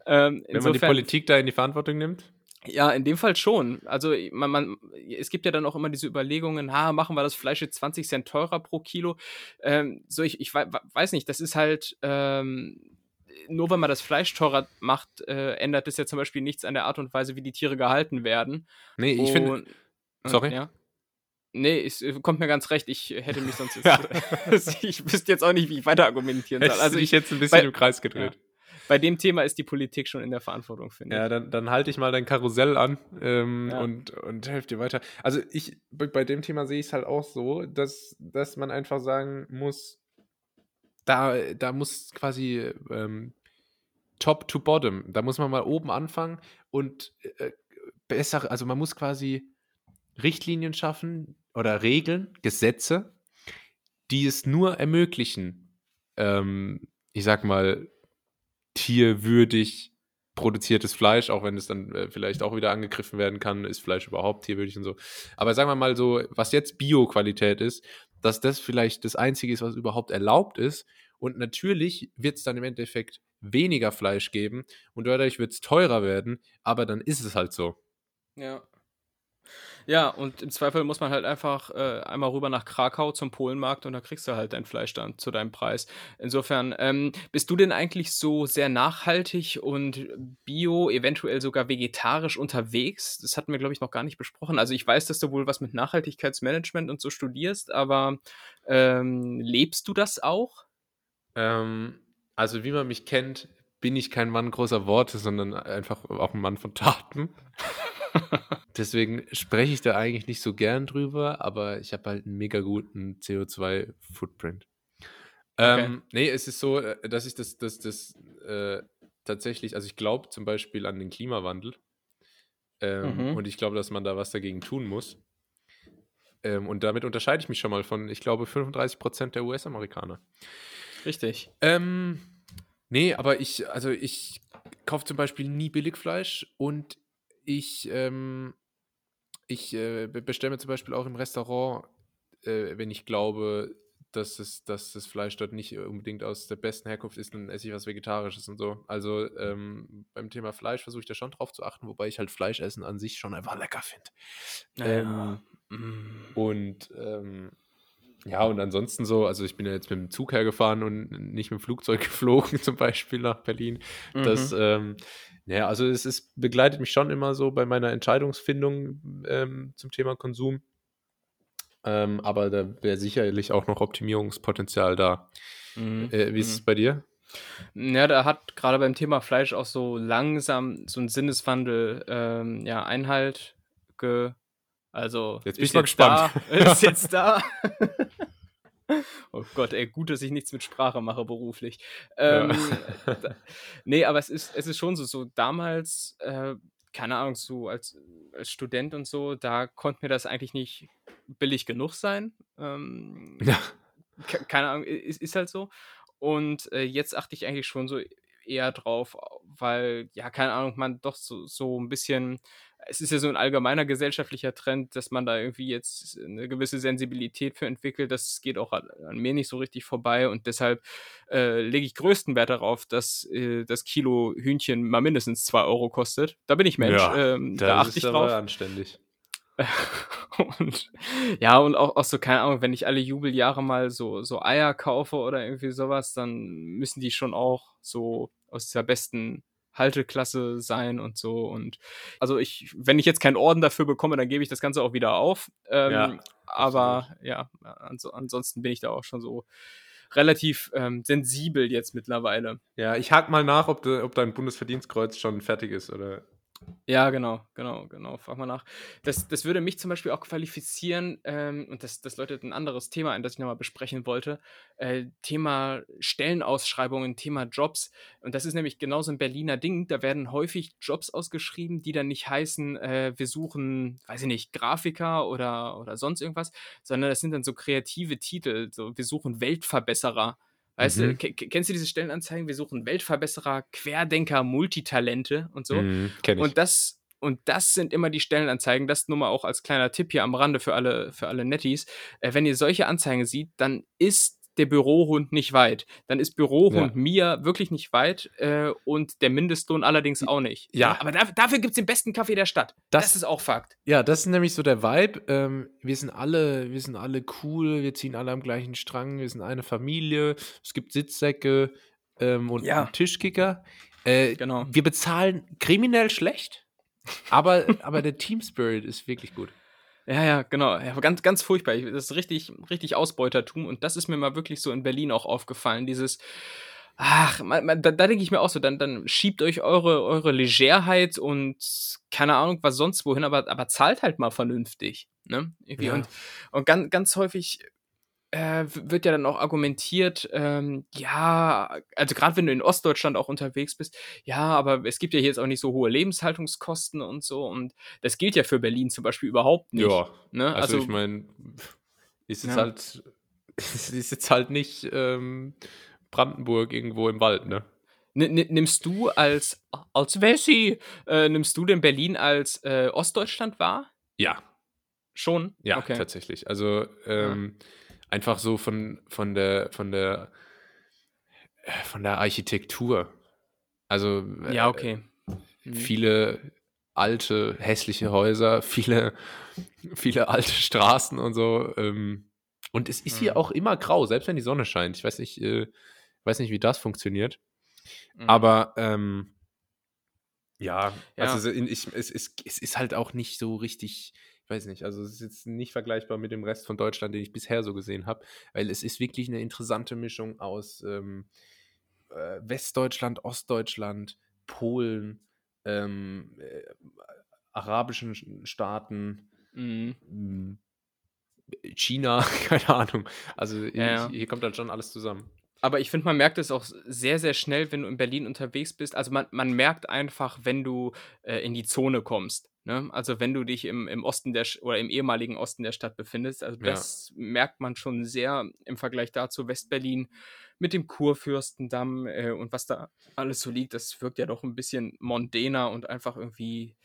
ähm, Wenn man die Politik da in die Verantwortung nimmt? Ja, in dem Fall schon. Also man, man, es gibt ja dann auch immer diese Überlegungen, ha, machen wir das Fleisch jetzt 20 Cent teurer pro Kilo. Ähm, so, ich, ich weiß nicht, das ist halt, ähm, nur wenn man das Fleisch teurer macht, äh, ändert es ja zum Beispiel nichts an der Art und Weise, wie die Tiere gehalten werden. Nee, ich finde. Sorry? Ja. Nee, es äh, kommt mir ganz recht. Ich hätte mich sonst jetzt, ich wüsste jetzt auch nicht, wie ich weiter argumentieren soll. Also ich jetzt ein bisschen bei, im Kreis gedreht. Ja. Bei dem Thema ist die Politik schon in der Verantwortung, finde ich. Ja, dann, dann halte ich mal dein Karussell an ähm, ja. und, und helfe dir weiter. Also ich, bei dem Thema sehe ich es halt auch so, dass, dass man einfach sagen muss, da, da muss quasi ähm, top to bottom. Da muss man mal oben anfangen und äh, besser, also man muss quasi Richtlinien schaffen oder Regeln, Gesetze, die es nur ermöglichen, ähm, ich sag mal, tierwürdig produziertes Fleisch, auch wenn es dann äh, vielleicht auch wieder angegriffen werden kann, ist Fleisch überhaupt tierwürdig und so. Aber sagen wir mal so, was jetzt Bio-Qualität ist, dass das vielleicht das Einzige ist, was überhaupt erlaubt ist. Und natürlich wird es dann im Endeffekt weniger Fleisch geben und dadurch wird es teurer werden, aber dann ist es halt so. Ja. Ja, und im Zweifel muss man halt einfach äh, einmal rüber nach Krakau zum Polenmarkt und da kriegst du halt dein Fleisch dann zu deinem Preis. Insofern, ähm, bist du denn eigentlich so sehr nachhaltig und bio, eventuell sogar vegetarisch unterwegs? Das hatten wir, glaube ich, noch gar nicht besprochen. Also ich weiß, dass du wohl was mit Nachhaltigkeitsmanagement und so studierst, aber ähm, lebst du das auch? Ähm, also wie man mich kennt, bin ich kein Mann großer Worte, sondern einfach auch ein Mann von Taten. Deswegen spreche ich da eigentlich nicht so gern drüber, aber ich habe halt einen mega guten CO2-Footprint. Okay. Ähm, nee, es ist so, äh, dass ich das, das, das äh, tatsächlich, also ich glaube zum Beispiel an den Klimawandel ähm, mhm. und ich glaube, dass man da was dagegen tun muss. Ähm, und damit unterscheide ich mich schon mal von, ich glaube, 35 Prozent der US-Amerikaner. Richtig. Ähm, nee, aber ich, also ich kaufe zum Beispiel nie Billigfleisch und ich, ähm, ich äh, bestelle mir zum Beispiel auch im Restaurant, äh, wenn ich glaube, dass, es, dass das Fleisch dort nicht unbedingt aus der besten Herkunft ist, dann esse ich was Vegetarisches und so. Also ähm, beim Thema Fleisch versuche ich da schon drauf zu achten, wobei ich halt Fleischessen an sich schon einfach lecker finde. Ja. Ähm, und ähm, ja, und ansonsten so, also ich bin ja jetzt mit dem Zug hergefahren und nicht mit dem Flugzeug geflogen, zum Beispiel nach Berlin. Mhm. Das, ähm, ja, also es ist, begleitet mich schon immer so bei meiner Entscheidungsfindung ähm, zum Thema Konsum. Ähm, aber da wäre sicherlich auch noch Optimierungspotenzial da. Mhm. Äh, wie ist es mhm. bei dir? Ja, da hat gerade beim Thema Fleisch auch so langsam so ein Sinneswandel ähm, ja, Einhalt ge also jetzt bin ich mal gespannt. Da, ist jetzt da. oh Gott, ey, gut, dass ich nichts mit Sprache mache beruflich. Ähm, ja. da, nee, aber es ist, es ist schon so, so damals, äh, keine Ahnung, so als, als Student und so, da konnte mir das eigentlich nicht billig genug sein. Ähm, ja. Keine Ahnung, ist, ist halt so. Und äh, jetzt achte ich eigentlich schon so eher drauf, weil, ja, keine Ahnung, man doch so, so ein bisschen es ist ja so ein allgemeiner gesellschaftlicher Trend, dass man da irgendwie jetzt eine gewisse Sensibilität für entwickelt. Das geht auch an, an mir nicht so richtig vorbei und deshalb äh, lege ich größten Wert darauf, dass äh, das Kilo Hühnchen mal mindestens 2 Euro kostet. Da bin ich Mensch. Ja, ähm, da achte ich drauf. anständig. und ja, und auch, auch so, keine Ahnung, wenn ich alle Jubeljahre mal so, so Eier kaufe oder irgendwie sowas, dann müssen die schon auch so aus dieser besten Halteklasse sein und so. Und also ich, wenn ich jetzt keinen Orden dafür bekomme, dann gebe ich das Ganze auch wieder auf. Ähm, ja, aber ja, ans ansonsten bin ich da auch schon so relativ ähm, sensibel jetzt mittlerweile. Ja, ich hake mal nach, ob, de, ob dein Bundesverdienstkreuz schon fertig ist oder ja, genau, genau, genau. Frag mal nach. Das, das würde mich zum Beispiel auch qualifizieren, ähm, und das, das läutet ein anderes Thema ein, das ich nochmal besprechen wollte. Äh, Thema Stellenausschreibungen, Thema Jobs. Und das ist nämlich genauso ein Berliner Ding. Da werden häufig Jobs ausgeschrieben, die dann nicht heißen, äh, wir suchen, weiß ich nicht, Grafiker oder, oder sonst irgendwas, sondern das sind dann so kreative Titel. So, wir suchen Weltverbesserer Weißt mhm. du, kennst du diese Stellenanzeigen? Wir suchen Weltverbesserer, Querdenker, Multitalente und so. Mhm, kenn ich. Und das, und das sind immer die Stellenanzeigen. Das nur mal auch als kleiner Tipp hier am Rande für alle, für alle Netties. Äh, wenn ihr solche Anzeigen seht, dann ist der Bürohund nicht weit. Dann ist Bürohund ja. mir wirklich nicht weit äh, und der Mindestlohn allerdings auch nicht. Ja. Aber da, dafür gibt es den besten Kaffee der Stadt. Das, das, ist auch Fakt. Ja, das ist nämlich so der Vibe. Ähm, wir sind alle, wir sind alle cool, wir ziehen alle am gleichen Strang, wir sind eine Familie, es gibt Sitzsäcke ähm, und ja. Tischkicker. Äh, genau. Wir bezahlen kriminell schlecht, aber, aber der Team Spirit ist wirklich gut. Ja, ja, genau. Ja, ganz, ganz furchtbar. Das ist richtig, richtig Ausbeutertum. Und das ist mir mal wirklich so in Berlin auch aufgefallen. Dieses, ach, man, man, da, da denke ich mir auch so, dann, dann schiebt euch eure, eure Legerheit und keine Ahnung, was sonst wohin, aber, aber zahlt halt mal vernünftig. Ne? Ja. Und, und ganz, ganz häufig äh, wird ja dann auch argumentiert, ähm, ja, also gerade wenn du in Ostdeutschland auch unterwegs bist, ja, aber es gibt ja hier jetzt auch nicht so hohe Lebenshaltungskosten und so und das gilt ja für Berlin zum Beispiel überhaupt nicht. Ja, ne? also, also ich meine, ist jetzt ja. halt, ist jetzt halt nicht ähm, Brandenburg irgendwo im Wald, ne? nimmst du als, als Wessi, äh, nimmst du denn Berlin als äh, Ostdeutschland wahr? Ja. Schon? Ja, okay. tatsächlich. Also ähm, ja. Einfach so von, von der, von der, äh, von der Architektur. Also äh, ja, okay. Mhm. Viele alte, hässliche Häuser, viele, viele alte Straßen und so. Ähm, und es ist hier mhm. auch immer grau, selbst wenn die Sonne scheint. Ich weiß nicht, äh, weiß nicht, wie das funktioniert. Mhm. Aber ähm, ja, ja, also ich, es, es, es ist halt auch nicht so richtig, ich weiß nicht, also es ist jetzt nicht vergleichbar mit dem Rest von Deutschland, den ich bisher so gesehen habe, weil es ist wirklich eine interessante Mischung aus ähm, äh, Westdeutschland, Ostdeutschland, Polen, ähm, äh, arabischen Staaten, mhm. Hm, China, keine Ahnung. Also ja, ja. hier kommt dann schon alles zusammen. Aber ich finde, man merkt es auch sehr, sehr schnell, wenn du in Berlin unterwegs bist. Also man, man merkt einfach, wenn du äh, in die Zone kommst. Ne? Also wenn du dich im, im Osten der oder im ehemaligen Osten der Stadt befindest. Also das ja. merkt man schon sehr im Vergleich dazu Westberlin mit dem Kurfürstendamm äh, und was da alles so liegt. Das wirkt ja doch ein bisschen mondäner und einfach irgendwie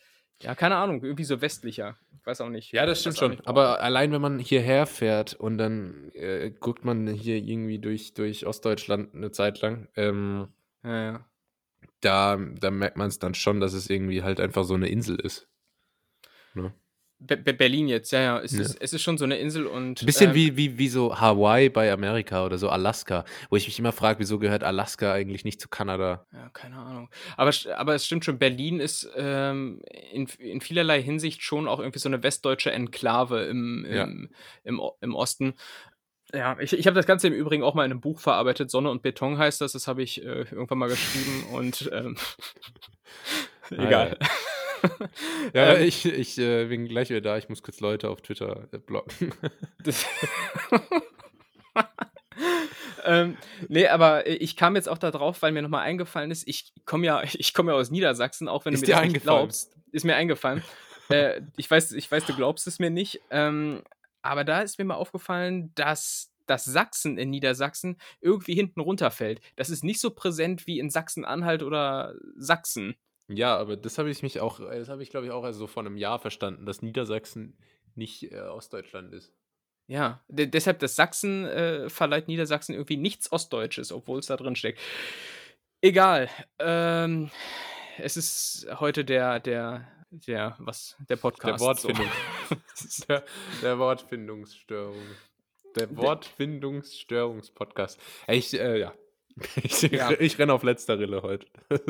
ja, keine Ahnung, irgendwie so westlicher. Ich weiß auch nicht. Ja, das stimmt schon. Aber allein, wenn man hierher fährt und dann äh, guckt man hier irgendwie durch, durch Ostdeutschland eine Zeit lang, ähm, ja, ja. Da, da merkt man es dann schon, dass es irgendwie halt einfach so eine Insel ist. Ne? Be Berlin jetzt, ja, ja. Es, ja. Ist, es ist schon so eine Insel und. Ein bisschen ähm, wie, wie, wie so Hawaii bei Amerika oder so Alaska, wo ich mich immer frage, wieso gehört Alaska eigentlich nicht zu Kanada? Ja, keine Ahnung. Aber, aber es stimmt schon, Berlin ist ähm, in, in vielerlei Hinsicht schon auch irgendwie so eine westdeutsche Enklave im, im, ja. im, im Osten. Ja, ich, ich habe das Ganze im Übrigen auch mal in einem Buch verarbeitet. Sonne und Beton heißt das. Das habe ich äh, irgendwann mal geschrieben und ähm, egal. Ja. ja, ähm, ich, ich äh, bin gleich wieder da. Ich muss kurz Leute auf Twitter äh, blocken. ähm, nee, aber ich kam jetzt auch da drauf, weil mir nochmal eingefallen ist, ich komme ja, ich komme ja aus Niedersachsen, auch wenn ist du mir das nicht glaubst. Ist mir eingefallen. äh, ich, weiß, ich weiß, du glaubst es mir nicht. Ähm, aber da ist mir mal aufgefallen, dass dass Sachsen in Niedersachsen irgendwie hinten runterfällt. Das ist nicht so präsent wie in Sachsen-Anhalt oder Sachsen. Ja, aber das habe ich mich auch, das habe ich glaube ich auch also vor einem Jahr verstanden, dass Niedersachsen nicht äh, Ostdeutschland ist. Ja, deshalb das Sachsen äh, verleiht Niedersachsen irgendwie nichts Ostdeutsches, obwohl es da drin steckt. Egal. Ähm, es ist heute der, der, der, was, der Podcast. Der Wortfindung. So. der, der Wortfindungsstörung. Der Wortfindungsstörungspodcast. Ich, äh, ja. Ich, ja. ich renne auf letzter Rille heute.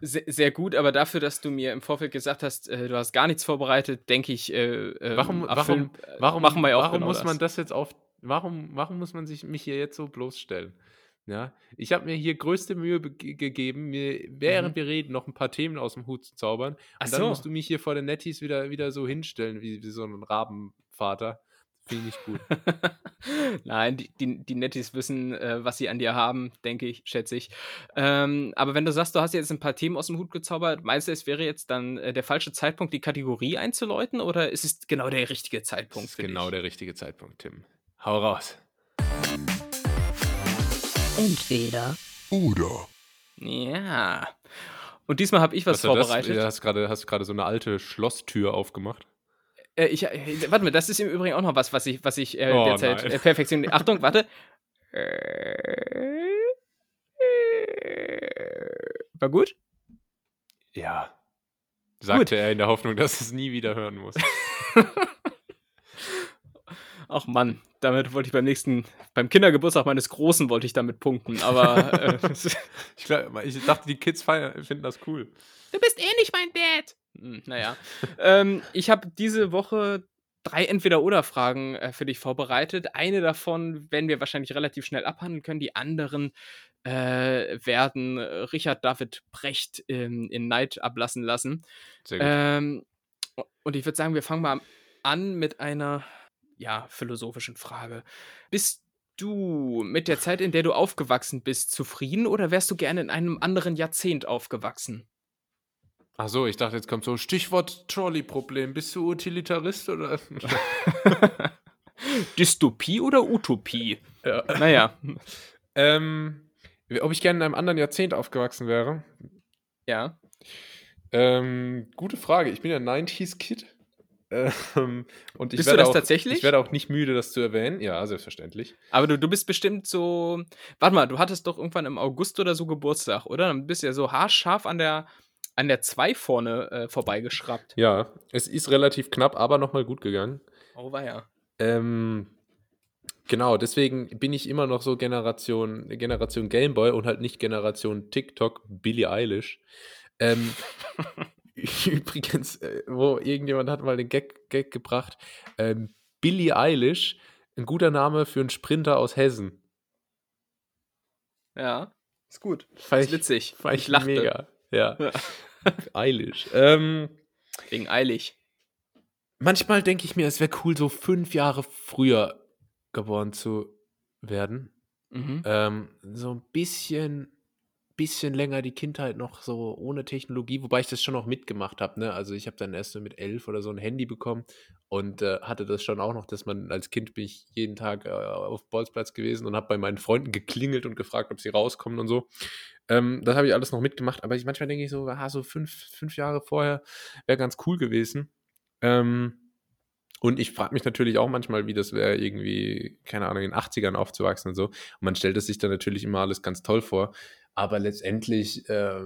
Sehr, sehr, gut, aber dafür, dass du mir im Vorfeld gesagt hast, äh, du hast gar nichts vorbereitet, denke ich, äh, äh, warum, warum, warum, machen wir auch warum genau muss man das. das jetzt auf, warum, warum muss man sich mich hier jetzt so bloßstellen? Ja, ich habe mir hier größte Mühe gegeben, mir während mhm. wir reden noch ein paar Themen aus dem Hut zu zaubern. Und Ach dann so. musst du mich hier vor den Netties wieder, wieder so hinstellen, wie, wie so ein Rabenvater. Finde ich gut. Nein, die, die, die Nettis wissen, äh, was sie an dir haben, denke ich, schätze ich. Ähm, aber wenn du sagst, du hast jetzt ein paar Themen aus dem Hut gezaubert, meinst du, es wäre jetzt dann äh, der falsche Zeitpunkt, die Kategorie einzuläuten oder ist es genau der richtige Zeitpunkt? Für genau dich? der richtige Zeitpunkt, Tim. Hau raus. Entweder oder. Ja. Und diesmal habe ich was, was vorbereitet. Das? Ja, hast gerade so eine alte Schlosstür aufgemacht. Äh, ich, äh, warte mal, das ist im Übrigen auch noch was, was ich, was ich äh, oh, derzeit äh, perfektioniere. Achtung, warte. War gut? Ja. Sagte gut. er in der Hoffnung, dass es nie wieder hören muss. Ach Mann, damit wollte ich beim nächsten, beim Kindergeburtstag meines Großen wollte ich damit punkten, aber äh, ich, glaub, ich dachte, die Kids feiern, finden das cool. Du bist eh nicht mein Dad. Hm, naja. ähm, ich habe diese Woche drei Entweder-Oder-Fragen äh, für dich vorbereitet. Eine davon werden wir wahrscheinlich relativ schnell abhandeln können. Die anderen äh, werden Richard David Brecht ähm, in Neid ablassen lassen. Sehr gut. Ähm, und ich würde sagen, wir fangen mal an mit einer ja, philosophischen Frage. Bist du mit der Zeit, in der du aufgewachsen bist, zufrieden oder wärst du gerne in einem anderen Jahrzehnt aufgewachsen? Ach so, ich dachte, jetzt kommt so Stichwort Trolley-Problem. Bist du Utilitarist oder? Dystopie oder Utopie? Ja. Naja. ähm, ob ich gerne in einem anderen Jahrzehnt aufgewachsen wäre? Ja. Ähm, gute Frage. Ich bin ja 90s-Kid. Ähm, und ich bist du das auch, tatsächlich? Ich werde auch nicht müde, das zu erwähnen. Ja, selbstverständlich. Aber du, du bist bestimmt so. Warte mal, du hattest doch irgendwann im August oder so Geburtstag, oder? Dann bist du ja so haarscharf an der, an der 2 vorne äh, vorbeigeschraubt. Ja, es ist relativ knapp, aber nochmal gut gegangen. Oh, war ja. Ähm, genau, deswegen bin ich immer noch so Generation, Generation Gameboy und halt nicht Generation TikTok, Billie Eilish. Ähm, übrigens, äh, wo irgendjemand hat mal den Gag, Gag gebracht, ähm, Billie Eilish, ein guter Name für einen Sprinter aus Hessen. Ja, ist gut. Fand ist witzig. Fand ich, ich lachte. mega. Ja. Eilish. Ähm, Wegen eilig. Manchmal denke ich mir, es wäre cool, so fünf Jahre früher geboren zu werden. Mhm. Ähm, so ein bisschen bisschen länger die Kindheit noch so ohne Technologie, wobei ich das schon noch mitgemacht habe. Ne? Also ich habe dann erst mit elf oder so ein Handy bekommen und äh, hatte das schon auch noch, dass man als Kind bin ich jeden Tag äh, auf Bolzplatz gewesen und habe bei meinen Freunden geklingelt und gefragt, ob sie rauskommen und so. Ähm, das habe ich alles noch mitgemacht, aber ich, manchmal denke ich so, aha, so fünf, fünf Jahre vorher wäre ganz cool gewesen. Ähm, und ich frage mich natürlich auch manchmal, wie das wäre, irgendwie, keine Ahnung, in den 80ern aufzuwachsen und so. Und man stellt es sich dann natürlich immer alles ganz toll vor. Aber letztendlich äh,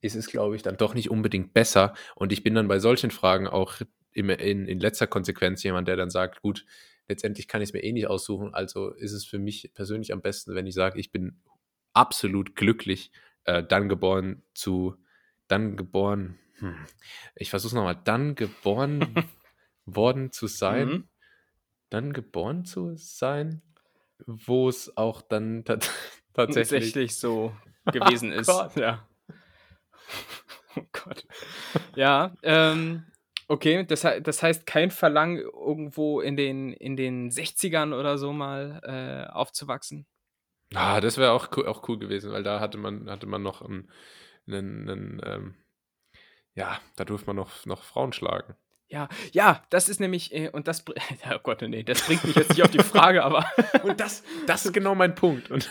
ist es, glaube ich, dann doch nicht unbedingt besser. Und ich bin dann bei solchen Fragen auch in, in, in letzter Konsequenz jemand, der dann sagt, gut, letztendlich kann ich es mir eh nicht aussuchen. Also ist es für mich persönlich am besten, wenn ich sage, ich bin absolut glücklich, äh, dann geboren zu, dann geboren, hm, ich versuche es nochmal, dann geboren worden zu sein, mhm. dann geboren zu sein, wo es auch dann tatsächlich, tatsächlich so gewesen oh ist. Gott. Ja. Oh Gott. Ja, ähm, okay, das, das heißt kein Verlangen, irgendwo in den, in den 60ern oder so mal äh, aufzuwachsen. Ah, das wäre auch, auch cool gewesen, weil da hatte man, hatte man noch einen, einen, einen ähm, ja, da durfte man noch, noch Frauen schlagen. Ja, ja, das ist nämlich, äh, und das, oh Gott, nee, das bringt mich jetzt nicht auf die Frage, aber. und das, das ist genau mein Punkt. Und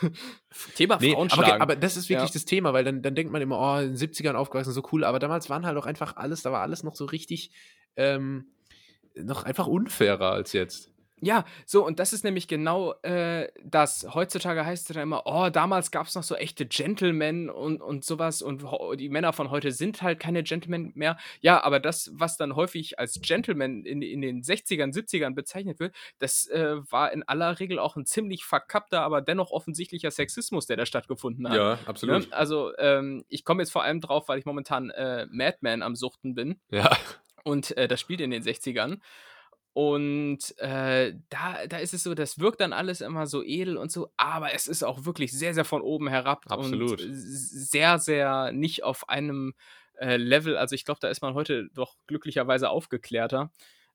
Thema nee, aber, aber, das ist wirklich ja. das Thema, weil dann, dann denkt man immer, oh, in den 70ern aufgewachsen, so cool, aber damals waren halt auch einfach alles, da war alles noch so richtig, ähm, noch einfach unfairer als jetzt. Ja, so, und das ist nämlich genau äh, das. Heutzutage heißt es dann immer, oh, damals gab es noch so echte Gentlemen und, und sowas und die Männer von heute sind halt keine Gentlemen mehr. Ja, aber das, was dann häufig als Gentleman in, in den 60ern, 70ern bezeichnet wird, das äh, war in aller Regel auch ein ziemlich verkappter, aber dennoch offensichtlicher Sexismus, der da stattgefunden hat. Ja, absolut. Ne? Also, ähm, ich komme jetzt vor allem drauf, weil ich momentan äh, Madman am Suchten bin. Ja. Und äh, das spielt in den 60ern. Und äh, da, da ist es so, das wirkt dann alles immer so edel und so, aber es ist auch wirklich sehr, sehr von oben herab Absolut. und sehr, sehr nicht auf einem äh, Level. Also ich glaube, da ist man heute doch glücklicherweise aufgeklärter.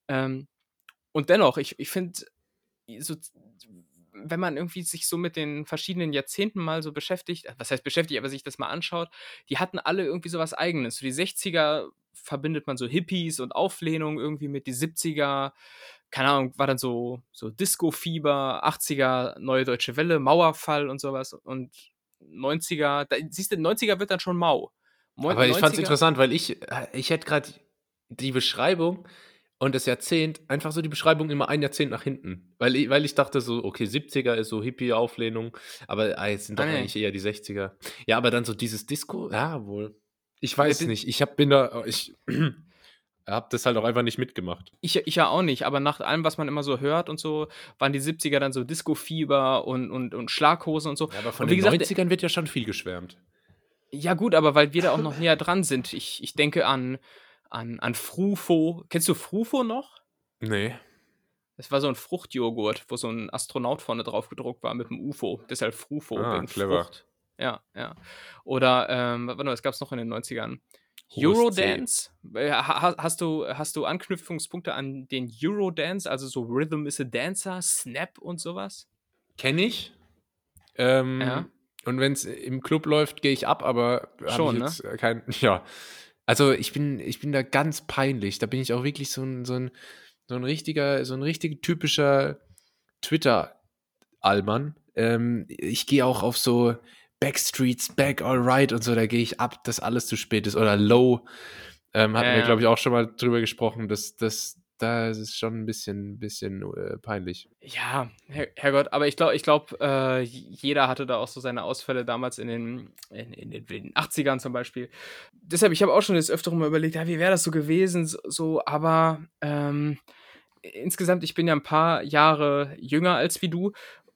Ähm, und dennoch, ich, ich finde, so, wenn man irgendwie sich so mit den verschiedenen Jahrzehnten mal so beschäftigt, was heißt beschäftigt, aber sich das mal anschaut, die hatten alle irgendwie so was Eigenes. So die 60er verbindet man so Hippies und Auflehnung irgendwie mit die 70er. Keine Ahnung, war dann so, so Disco-Fieber, 80er, Neue Deutsche Welle, Mauerfall und sowas. Und 90er, da, siehst du, 90er wird dann schon mau. Mo Aber ich fand es interessant, weil ich, äh, ich hätte gerade die Beschreibung und das Jahrzehnt, einfach so die Beschreibung immer ein Jahrzehnt nach hinten. Weil ich, weil ich dachte so, okay, 70er ist so Hippie-Auflehnung, aber ah, jetzt sind doch ah, eigentlich eher die 60er. Ja, aber dann so dieses Disco, ja, wohl. Ich weiß nicht. Ich hab, bin da, ich habe das halt auch einfach nicht mitgemacht. Ich, ich ja auch nicht, aber nach allem, was man immer so hört und so, waren die 70er dann so Disco-Fieber und, und, und Schlaghosen und so. Ja, aber von und den gesagt, 90ern wird ja schon viel geschwärmt. Ja, gut, aber weil wir da auch noch näher dran sind. Ich, ich denke an, an, an Frufo. Kennst du Frufo noch? Nee. Es war so ein Fruchtjoghurt, wo so ein Astronaut vorne drauf gedruckt war mit einem UFO. Deshalb Frufo. Ah, clever. Frucht. Ja, ja. Oder, ähm, warte mal, was gab es noch in den 90ern? Eurodance? Äh, hast du, hast du Anknüpfungspunkte an den Eurodance, also so Rhythm is a Dancer, Snap und sowas? Kenne ich. Ähm, ja. Und wenn es im Club läuft, gehe ich ab, aber schon, ich ne? jetzt ne? kein. Ja. Also ich bin, ich bin da ganz peinlich. Da bin ich auch wirklich so ein, so ein, so ein richtiger, so ein richtig typischer Twitter-Allmann. Ähm, ich gehe auch auf so Backstreets, Back Alright und so, da gehe ich ab, dass alles zu spät ist. Oder Low. Ähm, hatten ja, wir, glaube ich, auch schon mal drüber gesprochen, dass das da ist es schon ein bisschen, bisschen äh, peinlich. Ja, Her Herrgott, aber ich glaube, ich glaub, äh, jeder hatte da auch so seine Ausfälle damals in den, in, in den wilden 80ern zum Beispiel. Deshalb, ich habe auch schon des Öfteren mal überlegt, ja, wie wäre das so gewesen, so, aber ähm, insgesamt, ich bin ja ein paar Jahre jünger als wie du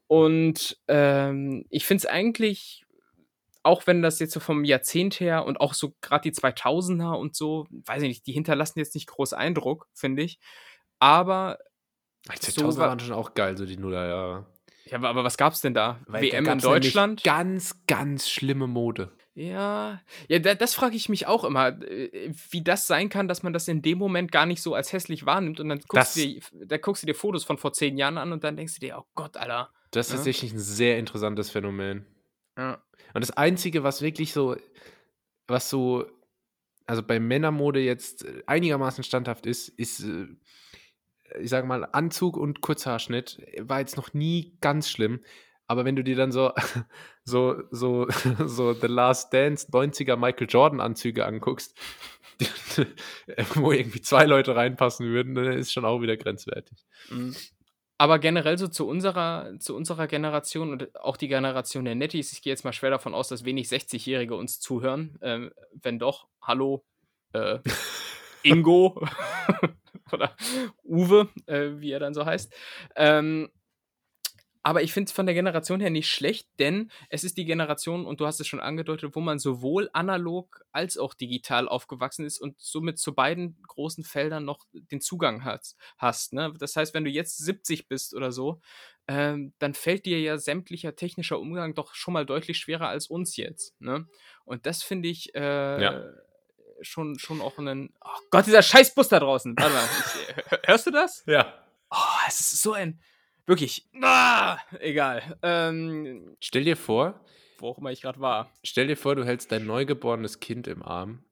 und ähm, ich finde es eigentlich auch wenn das jetzt so vom Jahrzehnt her und auch so gerade die 2000er und so, weiß ich nicht, die hinterlassen jetzt nicht groß Eindruck, finde ich. Aber. Die 2000er so, waren schon auch geil, so die Nullerjahre. Ja, aber, aber was gab's denn da? Weil WM da in Deutschland? Ganz, ganz schlimme Mode. Ja, ja, da, das frage ich mich auch immer, äh, wie das sein kann, dass man das in dem Moment gar nicht so als hässlich wahrnimmt und dann guckst, du dir, da guckst du dir Fotos von vor zehn Jahren an und dann denkst du dir, oh Gott, Alter. Das ist ja? tatsächlich ein sehr interessantes Phänomen. Ja. Und das Einzige, was wirklich so, was so, also bei Männermode jetzt einigermaßen standhaft ist, ist, äh, ich sage mal, Anzug und Kurzhaarschnitt. War jetzt noch nie ganz schlimm. Aber wenn du dir dann so, so, so, so The Last Dance 90er Michael Jordan Anzüge anguckst, wo irgendwie zwei Leute reinpassen würden, dann ist schon auch wieder grenzwertig. Mhm. Aber generell so zu unserer, zu unserer Generation und auch die Generation der Netties, ich gehe jetzt mal schwer davon aus, dass wenig 60-Jährige uns zuhören. Ähm, wenn doch, hallo, äh, Ingo oder Uwe, äh, wie er dann so heißt. Ähm, aber ich finde es von der Generation her nicht schlecht, denn es ist die Generation, und du hast es schon angedeutet, wo man sowohl analog als auch digital aufgewachsen ist und somit zu beiden großen Feldern noch den Zugang hast. hast ne? Das heißt, wenn du jetzt 70 bist oder so, ähm, dann fällt dir ja sämtlicher technischer Umgang doch schon mal deutlich schwerer als uns jetzt. Ne? Und das finde ich äh, ja. schon, schon auch einen. Oh Gott, dieser Scheißbus da draußen. Warte mal, ich, hörst du das? Ja. Oh, es ist so ein Wirklich. Ah, egal. Ähm, stell dir vor, wo auch immer ich gerade war. Stell dir vor, du hältst dein neugeborenes Kind im Arm.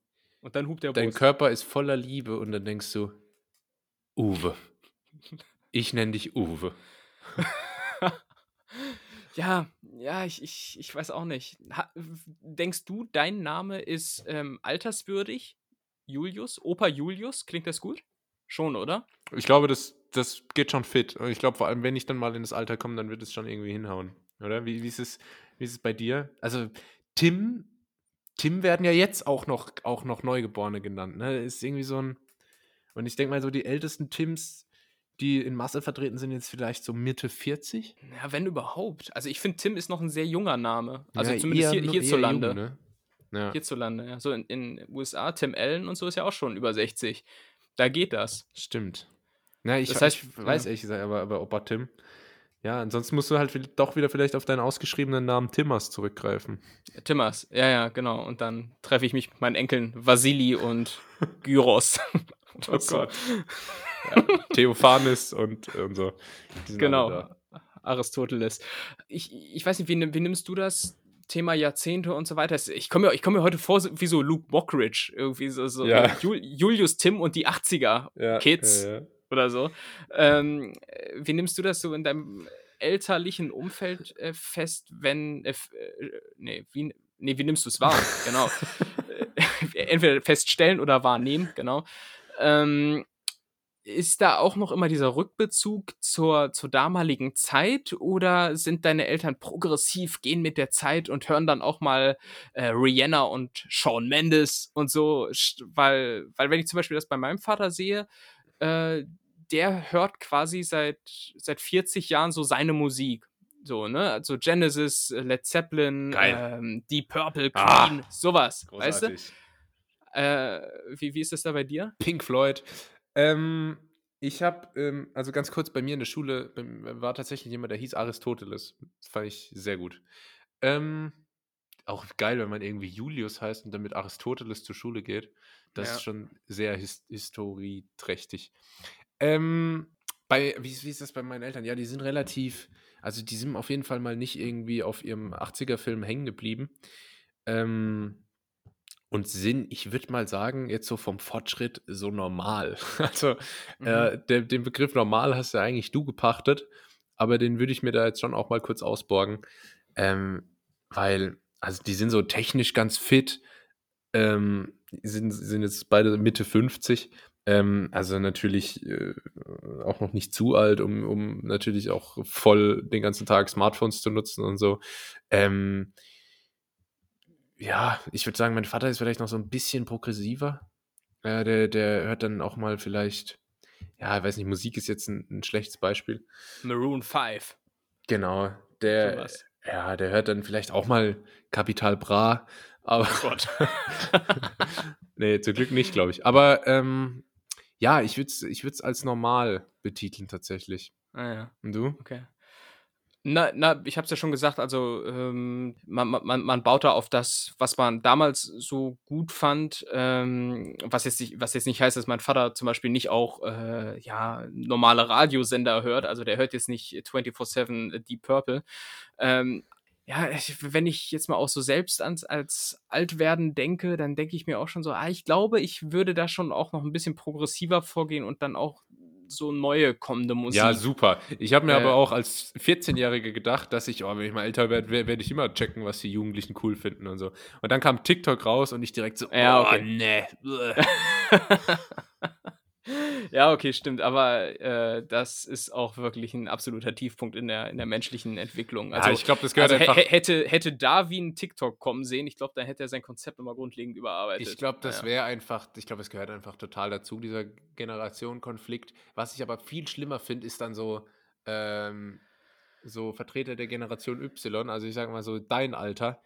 Und dann hupt der Dein Bus. Körper ist voller Liebe und dann denkst du, Uwe. Ich nenne dich Uwe. ja, ja, ich, ich, ich weiß auch nicht. Ha, denkst du, dein Name ist ähm, alterswürdig? Julius? Opa Julius? Klingt das gut? Schon, oder? Ich glaube, das, das geht schon fit. Und ich glaube, vor allem, wenn ich dann mal in das Alter komme, dann wird es schon irgendwie hinhauen. Oder? Wie, wie, ist, es, wie ist es bei dir? Also, Tim, Tim werden ja jetzt auch noch, auch noch Neugeborene genannt. Ne? Ist irgendwie so ein. Und ich denke mal, so die ältesten Tims, die in Masse vertreten sind, jetzt vielleicht so Mitte 40? Ja, wenn überhaupt. Also ich finde, Tim ist noch ein sehr junger Name. Also ja, zumindest hier, hierzulande. Jung, ne? ja. Hierzulande, ja. So in den USA, Tim Allen und so ist ja auch schon über 60. Da geht das. Stimmt. Na, ich, das heißt, ich weiß ehrlich gesagt, aber, aber Opa Tim. Ja, ansonsten musst du halt doch wieder vielleicht auf deinen ausgeschriebenen Namen Timmers zurückgreifen. Timmers, ja, ja, genau. Und dann treffe ich mich mit meinen Enkeln Vasili und Gyros. oh Gott. ja, Theophanes und, und so. Genau. Aristoteles. Ich, ich weiß nicht, wie, wie nimmst du das? Thema Jahrzehnte und so weiter. Ich komme mir, komm mir heute vor wie so Luke Mockridge, irgendwie so, so ja. Julius Tim und die 80er ja, Kids ja, oder so. Ähm, wie nimmst du das so in deinem elterlichen Umfeld äh, fest, wenn, äh, äh nee, wie, nee, wie nimmst du es wahr? genau. Äh, entweder feststellen oder wahrnehmen, genau. Ähm, ist da auch noch immer dieser Rückbezug zur, zur damaligen Zeit oder sind deine Eltern progressiv, gehen mit der Zeit und hören dann auch mal äh, Rihanna und Shawn Mendes und so? Weil, weil wenn ich zum Beispiel das bei meinem Vater sehe, äh, der hört quasi seit, seit 40 Jahren so seine Musik. So, ne? Also Genesis, Led Zeppelin, ähm, Deep Purple, ah, Queen, ah, sowas. Großartig. Weißt du? Äh, wie, wie ist das da bei dir? Pink Floyd. Ähm, ich habe, ähm, also ganz kurz, bei mir in der Schule war tatsächlich jemand, der hieß Aristoteles. Das fand ich sehr gut. Ähm, auch geil, wenn man irgendwie Julius heißt und dann mit Aristoteles zur Schule geht. Das ja. ist schon sehr his historieträchtig. Ähm, bei, wie, wie ist das bei meinen Eltern? Ja, die sind relativ, also die sind auf jeden Fall mal nicht irgendwie auf ihrem 80er-Film hängen geblieben. Ähm, und sind, ich würde mal sagen, jetzt so vom Fortschritt so normal. Also mhm. äh, der, den Begriff normal hast ja eigentlich du gepachtet, aber den würde ich mir da jetzt schon auch mal kurz ausborgen. Ähm, weil, also die sind so technisch ganz fit, ähm, sind, sind jetzt beide Mitte 50. Ähm, also natürlich äh, auch noch nicht zu alt, um, um natürlich auch voll den ganzen Tag Smartphones zu nutzen und so. Ähm, ja, ich würde sagen, mein Vater ist vielleicht noch so ein bisschen progressiver. Äh, der, der hört dann auch mal vielleicht, ja, ich weiß nicht, Musik ist jetzt ein, ein schlechtes Beispiel. Maroon 5. Genau, der, so ja, der hört dann vielleicht auch mal Kapital Bra, aber. Oh Gott. nee, zum Glück nicht, glaube ich. Aber ähm, ja, ich würde es ich als normal betiteln tatsächlich. Ah ja. Und du? Okay. Na, na, ich habe es ja schon gesagt, also ähm, man, man, man baut da auf das, was man damals so gut fand, ähm, was, jetzt nicht, was jetzt nicht heißt, dass mein Vater zum Beispiel nicht auch äh, ja, normale Radiosender hört, also der hört jetzt nicht 24-7 Deep Purple. Ähm, ja, wenn ich jetzt mal auch so selbst ans, als Altwerden denke, dann denke ich mir auch schon so, ah, ich glaube, ich würde da schon auch noch ein bisschen progressiver vorgehen und dann auch so neue kommende Musik. Ja, super. Ich habe mir äh, aber auch als 14-Jähriger gedacht, dass ich, oh, wenn ich mal älter werde, werde ich immer checken, was die Jugendlichen cool finden und so. Und dann kam TikTok raus und ich direkt so, ja, oh, okay. nee. Ja, okay, stimmt. Aber äh, das ist auch wirklich ein absoluter Tiefpunkt in der, in der menschlichen Entwicklung. Also, ja, ich glaube, das gehört also, einfach. Hätte, hätte Darwin TikTok kommen sehen, ich glaube, dann hätte er sein Konzept nochmal grundlegend überarbeitet. Ich glaube, das ja. wäre einfach, ich glaube, es gehört einfach total dazu, dieser Generationenkonflikt. Was ich aber viel schlimmer finde, ist dann so, ähm, so Vertreter der Generation Y, also ich sage mal so dein Alter,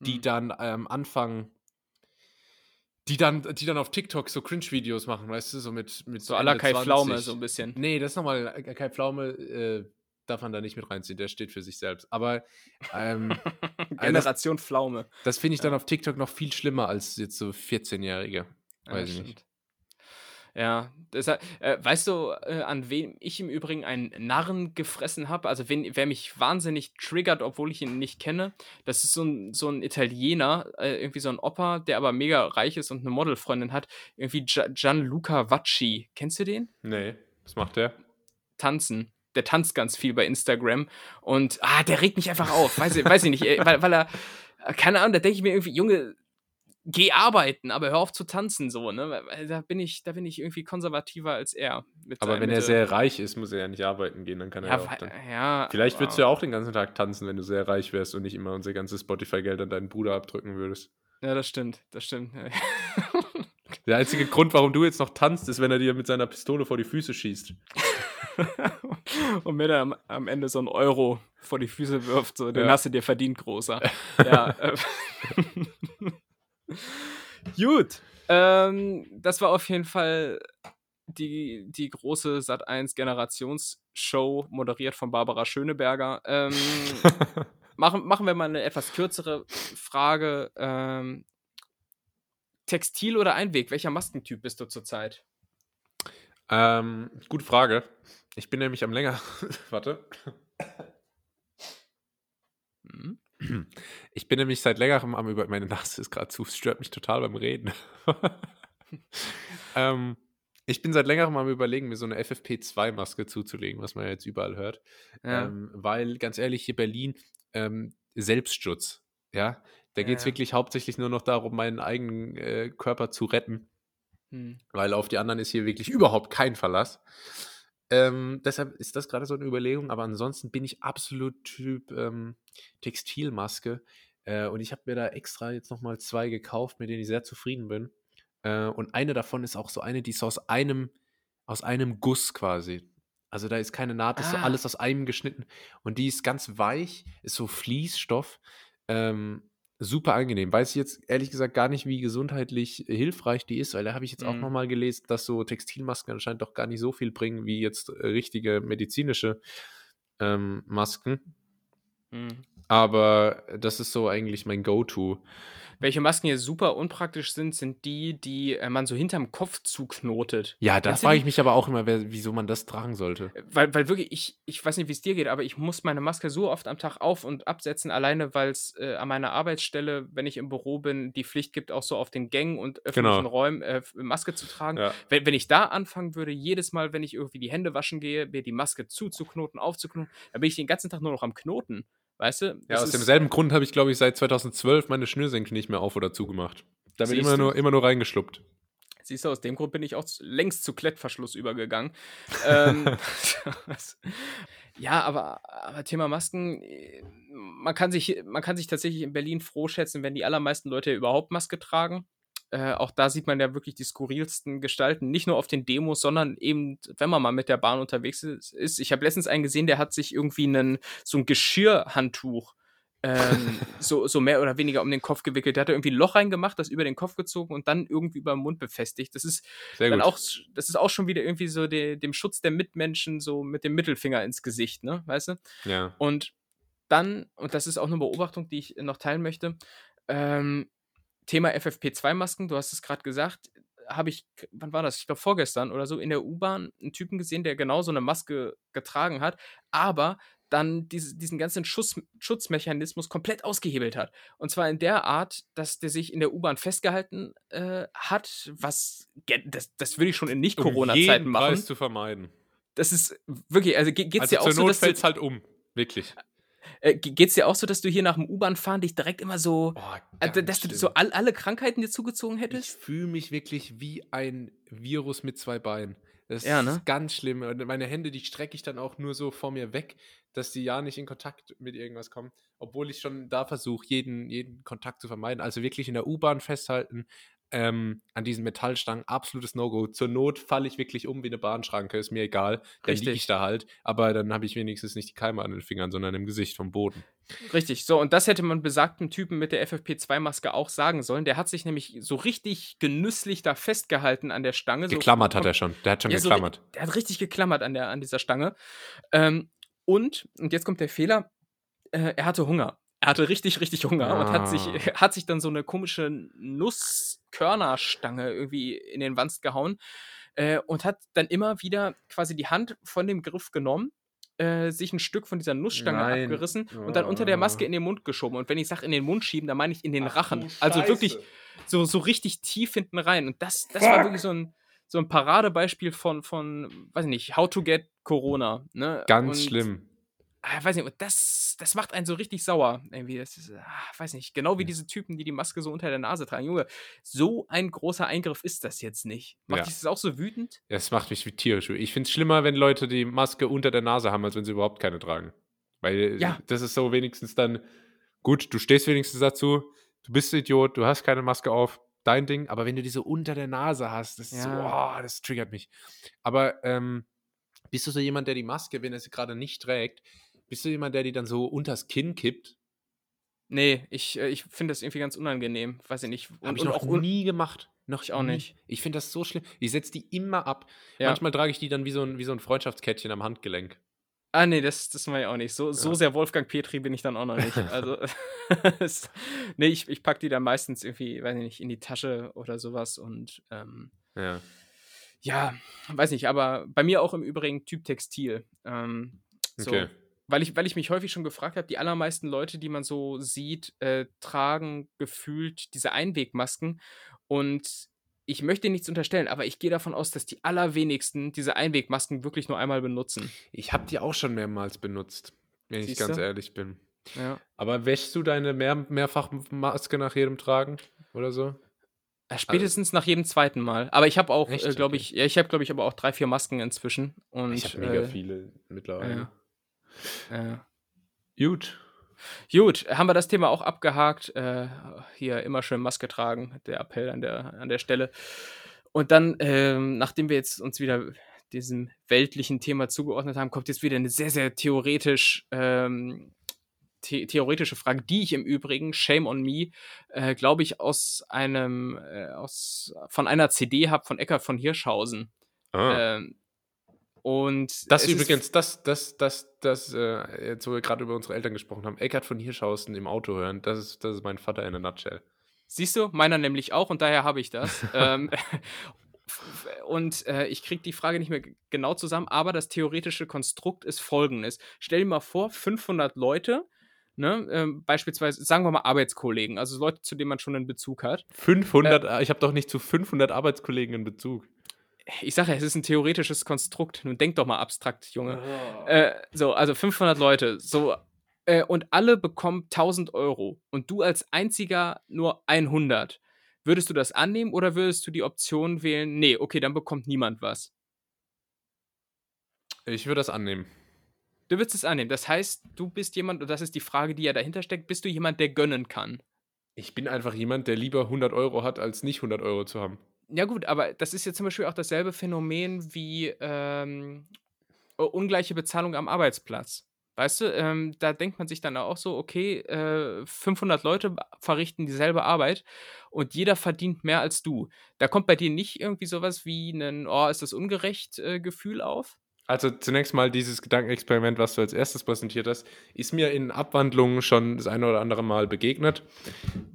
die mhm. dann ähm, anfangen, die dann, die dann auf TikTok so Cringe-Videos machen, weißt du, so mit, mit so aller Kai 20. Pflaume so ein bisschen. Nee, das ist nochmal, äh, Kai Pflaume äh, darf man da nicht mit reinziehen, der steht für sich selbst. Aber ähm, Generation das, Pflaume. Das finde ich dann auf TikTok noch viel schlimmer als jetzt so 14-Jährige. Weiß ja, ich nicht. Ja, deshalb, äh, weißt du, äh, an wem ich im Übrigen einen Narren gefressen habe? Also, wenn, wer mich wahnsinnig triggert, obwohl ich ihn nicht kenne, das ist so ein, so ein Italiener, äh, irgendwie so ein Opa, der aber mega reich ist und eine Modelfreundin hat. Irgendwie Gianluca Vacci. Kennst du den? Nee, was macht der? Tanzen. Der tanzt ganz viel bei Instagram und, ah, der regt mich einfach auf. Weiß, weiß ich nicht, weil, weil er, keine Ahnung, da denke ich mir irgendwie, Junge, geh arbeiten, aber hör auf zu tanzen, so, ne? Da bin ich, da bin ich irgendwie konservativer als er. aber wenn er sehr reich ist, muss er ja nicht arbeiten gehen, dann kann er ja, auch dann. Ja, Vielleicht würdest du ja auch den ganzen Tag tanzen, wenn du sehr reich wärst und nicht immer unser ganzes Spotify-Geld an deinen Bruder abdrücken würdest. Ja, das stimmt, das stimmt. Der einzige Grund, warum du jetzt noch tanzt, ist, wenn er dir mit seiner Pistole vor die Füße schießt. und mir dann am, am, Ende so einen Euro vor die Füße wirft, so, den ja. hast du dir verdient, großer. ja. Gut. Ähm, das war auf jeden Fall die, die große Sat1 Generationsshow, moderiert von Barbara Schöneberger. Ähm, machen, machen wir mal eine etwas kürzere Frage. Ähm, Textil oder Einweg? Welcher Maskentyp bist du zurzeit? Ähm, gute Frage. Ich bin nämlich am länger. Warte. Ich bin nämlich seit längerem am über. Meine Nase ist gerade zu, es stört mich total beim Reden. ähm, ich bin seit längerem am Überlegen, mir so eine FFP2-Maske zuzulegen, was man ja jetzt überall hört. Ja. Ähm, weil, ganz ehrlich, hier Berlin, ähm, Selbstschutz. Ja, da geht es ja. wirklich hauptsächlich nur noch darum, meinen eigenen äh, Körper zu retten. Hm. Weil auf die anderen ist hier wirklich überhaupt kein Verlass. Ähm, deshalb ist das gerade so eine Überlegung, aber ansonsten bin ich absolut Typ ähm, Textilmaske. Äh, und ich habe mir da extra jetzt nochmal zwei gekauft, mit denen ich sehr zufrieden bin. Äh, und eine davon ist auch so eine, die ist aus einem, aus einem Guss quasi. Also da ist keine Naht, ist ah. so alles aus einem geschnitten. Und die ist ganz weich, ist so Fließstoff. Ähm, super angenehm. Weiß ich jetzt ehrlich gesagt gar nicht, wie gesundheitlich hilfreich die ist, weil da habe ich jetzt mhm. auch nochmal gelesen, dass so Textilmasken anscheinend doch gar nicht so viel bringen wie jetzt äh, richtige medizinische ähm, Masken. Mhm. Aber das ist so eigentlich mein Go-To. Welche Masken hier super unpraktisch sind, sind die, die äh, man so hinterm Kopf zuknotet. Ja, da frage ich mich aber auch immer, wer, wieso man das tragen sollte. Äh, weil, weil wirklich, ich, ich weiß nicht, wie es dir geht, aber ich muss meine Maske so oft am Tag auf- und absetzen, alleine weil es äh, an meiner Arbeitsstelle, wenn ich im Büro bin, die Pflicht gibt, auch so auf den Gängen und öffentlichen genau. Räumen äh, Maske zu tragen. Ja. Wenn, wenn ich da anfangen würde, jedes Mal, wenn ich irgendwie die Hände waschen gehe, mir die Maske zuzuknoten, aufzuknoten, dann bin ich den ganzen Tag nur noch am Knoten. Weißt du? Ja, aus demselben Grund habe ich, glaube ich, seit 2012 meine Schnürsenkel nicht mehr auf oder zugemacht. Da wird immer nur, immer nur reingeschluppt. Siehst du, aus dem Grund bin ich auch längst zu Klettverschluss übergegangen. ähm, ja, aber, aber Thema Masken, man kann, sich, man kann sich tatsächlich in Berlin froh schätzen, wenn die allermeisten Leute überhaupt Maske tragen. Äh, auch da sieht man ja wirklich die skurrilsten Gestalten, nicht nur auf den Demos, sondern eben, wenn man mal mit der Bahn unterwegs ist. Ich habe letztens einen gesehen, der hat sich irgendwie einen, so ein Geschirrhandtuch ähm, so, so mehr oder weniger um den Kopf gewickelt. Der hat da irgendwie ein Loch reingemacht, das über den Kopf gezogen und dann irgendwie über den Mund befestigt. Das ist Sehr dann gut. auch, das ist auch schon wieder irgendwie so de, dem Schutz der Mitmenschen so mit dem Mittelfinger ins Gesicht, ne, weißt du? Ja. Und dann, und das ist auch eine Beobachtung, die ich noch teilen möchte, ähm, Thema FFP2-Masken, du hast es gerade gesagt, habe ich, wann war das? Ich glaube vorgestern oder so, in der U-Bahn einen Typen gesehen, der genau so eine Maske getragen hat, aber dann diese, diesen ganzen Schuss, Schutzmechanismus komplett ausgehebelt hat. Und zwar in der Art, dass der sich in der U-Bahn festgehalten äh, hat, was, das, das würde ich schon in Nicht-Corona-Zeiten um machen. Preis zu vermeiden. Das ist wirklich, also geht es also dir auch so, dass du, halt um, wirklich. Äh, geht's dir auch so, dass du hier nach dem U-Bahn-Fahren dich direkt immer so, oh, äh, dass du so all, alle Krankheiten dir zugezogen hättest? Ich fühle mich wirklich wie ein Virus mit zwei Beinen. Das ja, ne? ist ganz schlimm. Und meine Hände, die strecke ich dann auch nur so vor mir weg, dass die ja nicht in Kontakt mit irgendwas kommen. Obwohl ich schon da versuche, jeden, jeden Kontakt zu vermeiden. Also wirklich in der U-Bahn festhalten, ähm, an diesen Metallstangen absolutes No-Go. Zur Not falle ich wirklich um wie eine Bahnschranke, ist mir egal. Dann liege ich da halt. Aber dann habe ich wenigstens nicht die Keime an den Fingern, sondern im Gesicht vom Boden. Richtig, so, und das hätte man besagten Typen mit der FFP2-Maske auch sagen sollen. Der hat sich nämlich so richtig genüsslich da festgehalten an der Stange. Geklammert so, hat er schon. Der hat schon ja, geklammert. So, der hat richtig geklammert an, der, an dieser Stange. Ähm, und, und jetzt kommt der Fehler, äh, er hatte Hunger. Er hatte richtig, richtig Hunger ah. und hat sich, ah. hat sich dann so eine komische Nusskörnerstange irgendwie in den Wanst gehauen äh, und hat dann immer wieder quasi die Hand von dem Griff genommen, äh, sich ein Stück von dieser Nussstange Nein. abgerissen oh. und dann unter der Maske in den Mund geschoben. Und wenn ich sage in den Mund schieben, dann meine ich in den Ach, Rachen. Also wirklich so, so richtig tief hinten rein. Und das, das war wirklich so ein, so ein Paradebeispiel von, von, weiß ich nicht, How to get Corona. Ne? Ganz und schlimm ah, weiß nicht, das, das macht einen so richtig sauer. Irgendwie, das ist, ah, weiß nicht, genau wie diese Typen, die die Maske so unter der Nase tragen. Junge, so ein großer Eingriff ist das jetzt nicht. Macht ja. dich das auch so wütend? Es macht mich wie tierisch. Ich finde es schlimmer, wenn Leute die Maske unter der Nase haben, als wenn sie überhaupt keine tragen. Weil ja. das ist so wenigstens dann, gut, du stehst wenigstens dazu, du bist Idiot, du hast keine Maske auf, dein Ding, aber wenn du die so unter der Nase hast, das ja. ist so, oh, das triggert mich. Aber ähm, bist du so jemand, der die Maske, wenn er sie gerade nicht trägt, bist du jemand, der die dann so unters Kinn kippt? Nee, ich, äh, ich finde das irgendwie ganz unangenehm. Weiß ich nicht. Habe ich noch auch nie gemacht. Noch ich auch nie. nicht. Ich finde das so schlimm. Ich setze die immer ab. Ja. Manchmal trage ich die dann wie so ein, wie so ein Freundschaftskettchen am Handgelenk. Ah, nee, das, das mache ich auch nicht. So, so sehr Wolfgang Petri bin ich dann auch noch nicht. Also, nee, ich, ich packe die dann meistens irgendwie, weiß ich nicht, in die Tasche oder sowas und ähm, ja. ja, weiß nicht, aber bei mir auch im Übrigen Typ Textil. Ähm, so, okay weil ich, weil ich mich häufig schon gefragt habe, die allermeisten Leute, die man so sieht, äh, tragen gefühlt diese Einwegmasken. Und ich möchte nichts unterstellen, aber ich gehe davon aus, dass die allerwenigsten diese Einwegmasken wirklich nur einmal benutzen. Ich habe die auch schon mehrmals benutzt, wenn Siehst ich ganz ehrlich bin. Ja. Aber wäschst du deine mehr, Mehrfachmaske nach jedem Tragen oder so? Äh, spätestens also, nach jedem zweiten Mal. Aber ich habe auch, äh, glaube ich, ja, ich habe, glaube ich, aber auch drei, vier Masken inzwischen. Und, ich habe mega äh, viele mittlerweile. Ja. Äh, gut. Gut, haben wir das Thema auch abgehakt. Äh, hier immer schön Maske tragen, der Appell an der, an der Stelle. Und dann, ähm, nachdem wir jetzt uns wieder diesem weltlichen Thema zugeordnet haben, kommt jetzt wieder eine sehr, sehr theoretisch, ähm, the theoretische Frage, die ich im Übrigen, Shame on Me, äh, glaube ich, aus einem, äh, aus, von einer CD habe von Eckart von Hirschhausen. Ah. Ähm, Und das übrigens, das, das, das, das, äh, jetzt wo wir gerade über unsere Eltern gesprochen haben, Eckart von Hirschhausen im Auto hören, das ist, das ist mein Vater in a nutshell. Siehst du, meiner nämlich auch und daher habe ich das. ähm, und äh, ich kriege die Frage nicht mehr genau zusammen, aber das theoretische Konstrukt ist folgendes. Stell dir mal vor, 500 Leute, ne, ähm, beispielsweise, sagen wir mal Arbeitskollegen, also Leute, zu denen man schon einen Bezug hat. 500, äh, ich habe doch nicht zu 500 Arbeitskollegen einen Bezug. Ich sage ja, es ist ein theoretisches Konstrukt. Nun denk doch mal abstrakt, Junge. Oh. Äh, so, also 500 Leute, so, äh, und alle bekommen 1000 Euro und du als einziger nur 100 Würdest du das annehmen oder würdest du die Option wählen, nee, okay, dann bekommt niemand was? Ich würde das annehmen. Du würdest es annehmen. Das heißt, du bist jemand, und das ist die Frage, die ja dahinter steckt, bist du jemand, der gönnen kann? Ich bin einfach jemand, der lieber 100 Euro hat, als nicht 100 Euro zu haben. Ja gut, aber das ist ja zum Beispiel auch dasselbe Phänomen wie ähm, ungleiche Bezahlung am Arbeitsplatz. Weißt du, ähm, da denkt man sich dann auch so, okay, äh, 500 Leute verrichten dieselbe Arbeit und jeder verdient mehr als du. Da kommt bei dir nicht irgendwie sowas wie ein, oh, ist das ungerecht äh, Gefühl auf? Also zunächst mal dieses Gedankenexperiment, was du als erstes präsentiert hast, ist mir in Abwandlungen schon das eine oder andere Mal begegnet.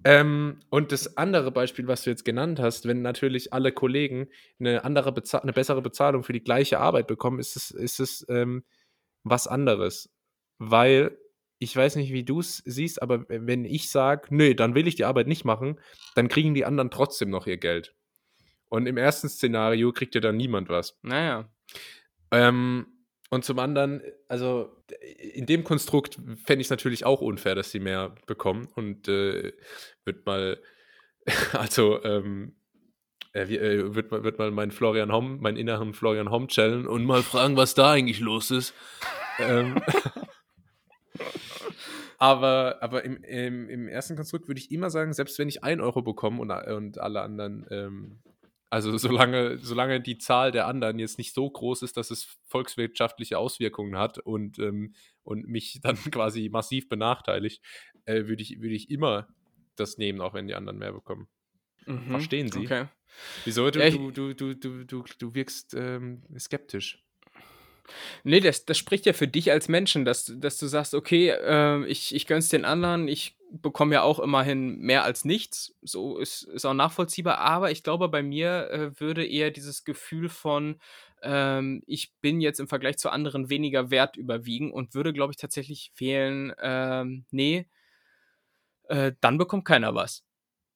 Ähm, und das andere Beispiel, was du jetzt genannt hast, wenn natürlich alle Kollegen eine andere eine bessere Bezahlung für die gleiche Arbeit bekommen, ist es, ist es ähm, was anderes weil ich weiß nicht, wie du es siehst, aber wenn ich sage, nö, dann will ich die Arbeit nicht machen, dann kriegen die anderen trotzdem noch ihr Geld. Und im ersten Szenario kriegt ja dann niemand was. Naja. Ähm, und zum anderen, also in dem Konstrukt fände ich es natürlich auch unfair, dass sie mehr bekommen. Und äh, wird mal, also ähm, äh, äh, wird, wird mal meinen Florian Homm, meinen inneren Florian Homm challenge und mal fragen, was da eigentlich los ist. ähm, aber, aber im, im, im, ersten Konstrukt würde ich immer sagen, selbst wenn ich 1 Euro bekomme und, und alle anderen, ähm, also solange, solange die Zahl der anderen jetzt nicht so groß ist, dass es volkswirtschaftliche Auswirkungen hat und, ähm, und mich dann quasi massiv benachteiligt, äh, würde ich, würd ich immer das nehmen, auch wenn die anderen mehr bekommen. Mhm, Verstehen Sie? Okay. Wieso? Du, ja, du, du, du, du, du wirkst ähm, skeptisch. Nee, das, das spricht ja für dich als Menschen, dass, dass du sagst, okay, äh, ich, ich gönn's den anderen, ich bekomme ja auch immerhin mehr als nichts. So ist, ist auch nachvollziehbar. Aber ich glaube, bei mir äh, würde eher dieses Gefühl von, ähm, ich bin jetzt im Vergleich zu anderen weniger wert überwiegen und würde, glaube ich, tatsächlich wählen, ähm, nee, äh, dann bekommt keiner was.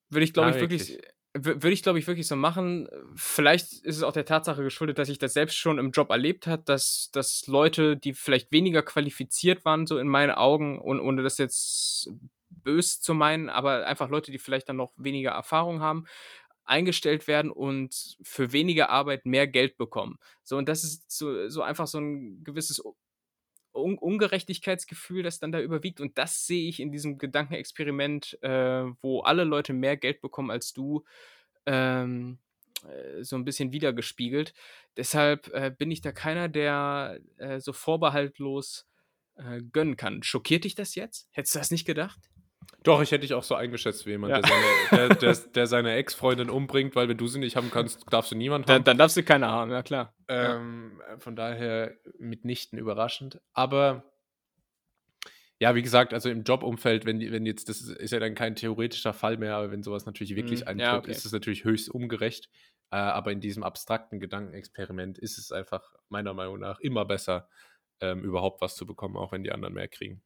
Würde ich, glaube ah, ich, wirklich, wirklich würde ich, glaube ich, wirklich so machen. Vielleicht ist es auch der Tatsache geschuldet, dass ich das selbst schon im Job erlebt habe, dass, dass Leute, die vielleicht weniger qualifiziert waren, so in meinen Augen, und ohne das jetzt bös zu meinen, aber einfach Leute, die vielleicht dann noch weniger Erfahrung haben, eingestellt werden und für weniger Arbeit mehr Geld bekommen. So, und das ist so, so einfach so ein gewisses Un Ungerechtigkeitsgefühl, das dann da überwiegt. Und das sehe ich in diesem Gedankenexperiment, äh, wo alle Leute mehr Geld bekommen als du, ähm, äh, so ein bisschen wiedergespiegelt. Deshalb äh, bin ich da keiner, der äh, so vorbehaltlos äh, gönnen kann. Schockiert dich das jetzt? Hättest du das nicht gedacht? Doch, ich hätte dich auch so eingeschätzt wie jemand, ja. der seine, der, der, der seine Ex-Freundin umbringt, weil wenn du sie nicht haben kannst, darfst du niemanden haben. Dann, dann darfst du keine haben, ja klar. Ähm, von daher mitnichten überraschend. Aber ja, wie gesagt, also im Jobumfeld, wenn, wenn jetzt, das ist ja dann kein theoretischer Fall mehr, aber wenn sowas natürlich wirklich mhm. eintritt, ja, okay. ist es natürlich höchst ungerecht. Äh, aber in diesem abstrakten Gedankenexperiment ist es einfach meiner Meinung nach immer besser, ähm, überhaupt was zu bekommen, auch wenn die anderen mehr kriegen.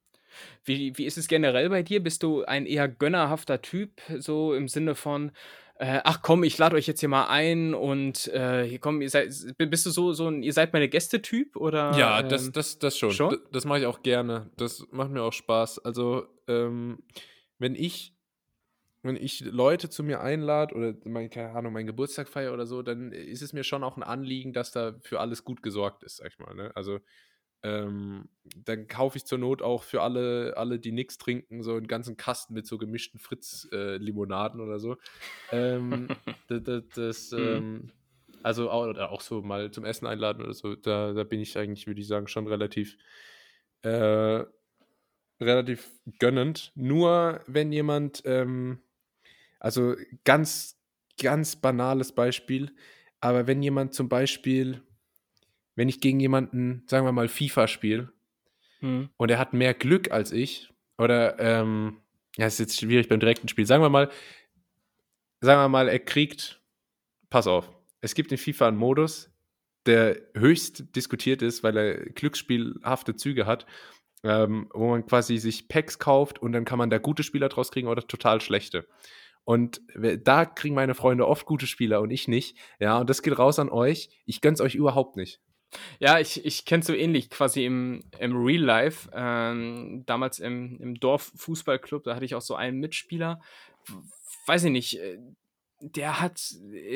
Wie, wie ist es generell bei dir? Bist du ein eher gönnerhafter Typ, so im Sinne von, äh, ach komm, ich lade euch jetzt hier mal ein und äh, hier komm, ihr seid, bist du so, so ein, ihr seid meine Gäste-Typ oder? Ja, ähm, das, das, das schon. schon? Das, das mache ich auch gerne. Das macht mir auch Spaß. Also, ähm, wenn ich wenn ich Leute zu mir einlade oder mein, keine Ahnung, meinen Geburtstag feiere oder so, dann ist es mir schon auch ein Anliegen, dass da für alles gut gesorgt ist, sag ich mal. Ne? Also ähm, dann kaufe ich zur Not auch für alle, alle die nichts trinken, so einen ganzen Kasten mit so gemischten Fritz-Limonaden äh, oder so. Ähm, das, das, das mhm. ähm, also auch, oder auch so mal zum Essen einladen oder so, da, da bin ich eigentlich, würde ich sagen, schon relativ, äh, relativ gönnend. Nur wenn jemand, ähm, also ganz, ganz banales Beispiel, aber wenn jemand zum Beispiel wenn ich gegen jemanden, sagen wir mal, FIFA spiele hm. und er hat mehr Glück als ich, oder, ähm, ja, ist jetzt schwierig beim direkten Spiel. Sagen wir mal, sagen wir mal, er kriegt, pass auf, es gibt in FIFA einen Modus, der höchst diskutiert ist, weil er glücksspielhafte Züge hat, ähm, wo man quasi sich Packs kauft und dann kann man da gute Spieler draus kriegen oder total schlechte. Und da kriegen meine Freunde oft gute Spieler und ich nicht. Ja, und das geht raus an euch. Ich gönn's euch überhaupt nicht. Ja, ich, ich kenne so ähnlich quasi im, im Real Life. Ähm, damals im, im Dorf-Fußballclub, da hatte ich auch so einen Mitspieler. Weiß ich nicht, äh, der hat,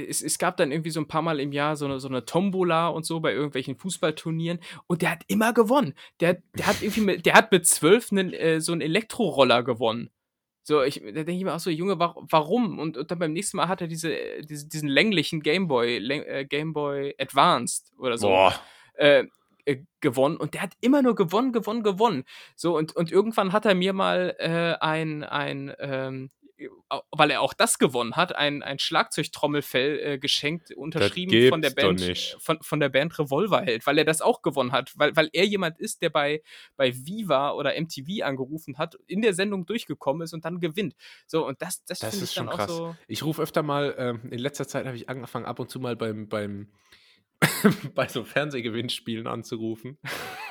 es, es gab dann irgendwie so ein paar Mal im Jahr so eine, so eine Tombola und so bei irgendwelchen Fußballturnieren und der hat immer gewonnen. Der, der hat irgendwie mit, der hat mit zwölf einen, äh, so einen Elektroroller gewonnen. So, ich, da denke ich mir auch so, Junge, warum? Und, und dann beim nächsten Mal hat er diese, diese diesen länglichen Gameboy, äh, Gameboy Advanced oder so. Boah. Äh, äh, gewonnen und der hat immer nur gewonnen, gewonnen, gewonnen. So, und, und irgendwann hat er mir mal äh, ein, ein ähm, weil er auch das gewonnen hat, ein, ein Schlagzeugtrommelfell äh, geschenkt, unterschrieben von der Band von, von der Band Revolverheld, weil er das auch gewonnen hat, weil, weil er jemand ist, der bei, bei Viva oder MTV angerufen hat, in der Sendung durchgekommen ist und dann gewinnt. So, und das, das, das ist schon krass. So ich rufe öfter mal, äh, in letzter Zeit habe ich angefangen, ab und zu mal beim, beim bei so Fernsehgewinnspielen anzurufen.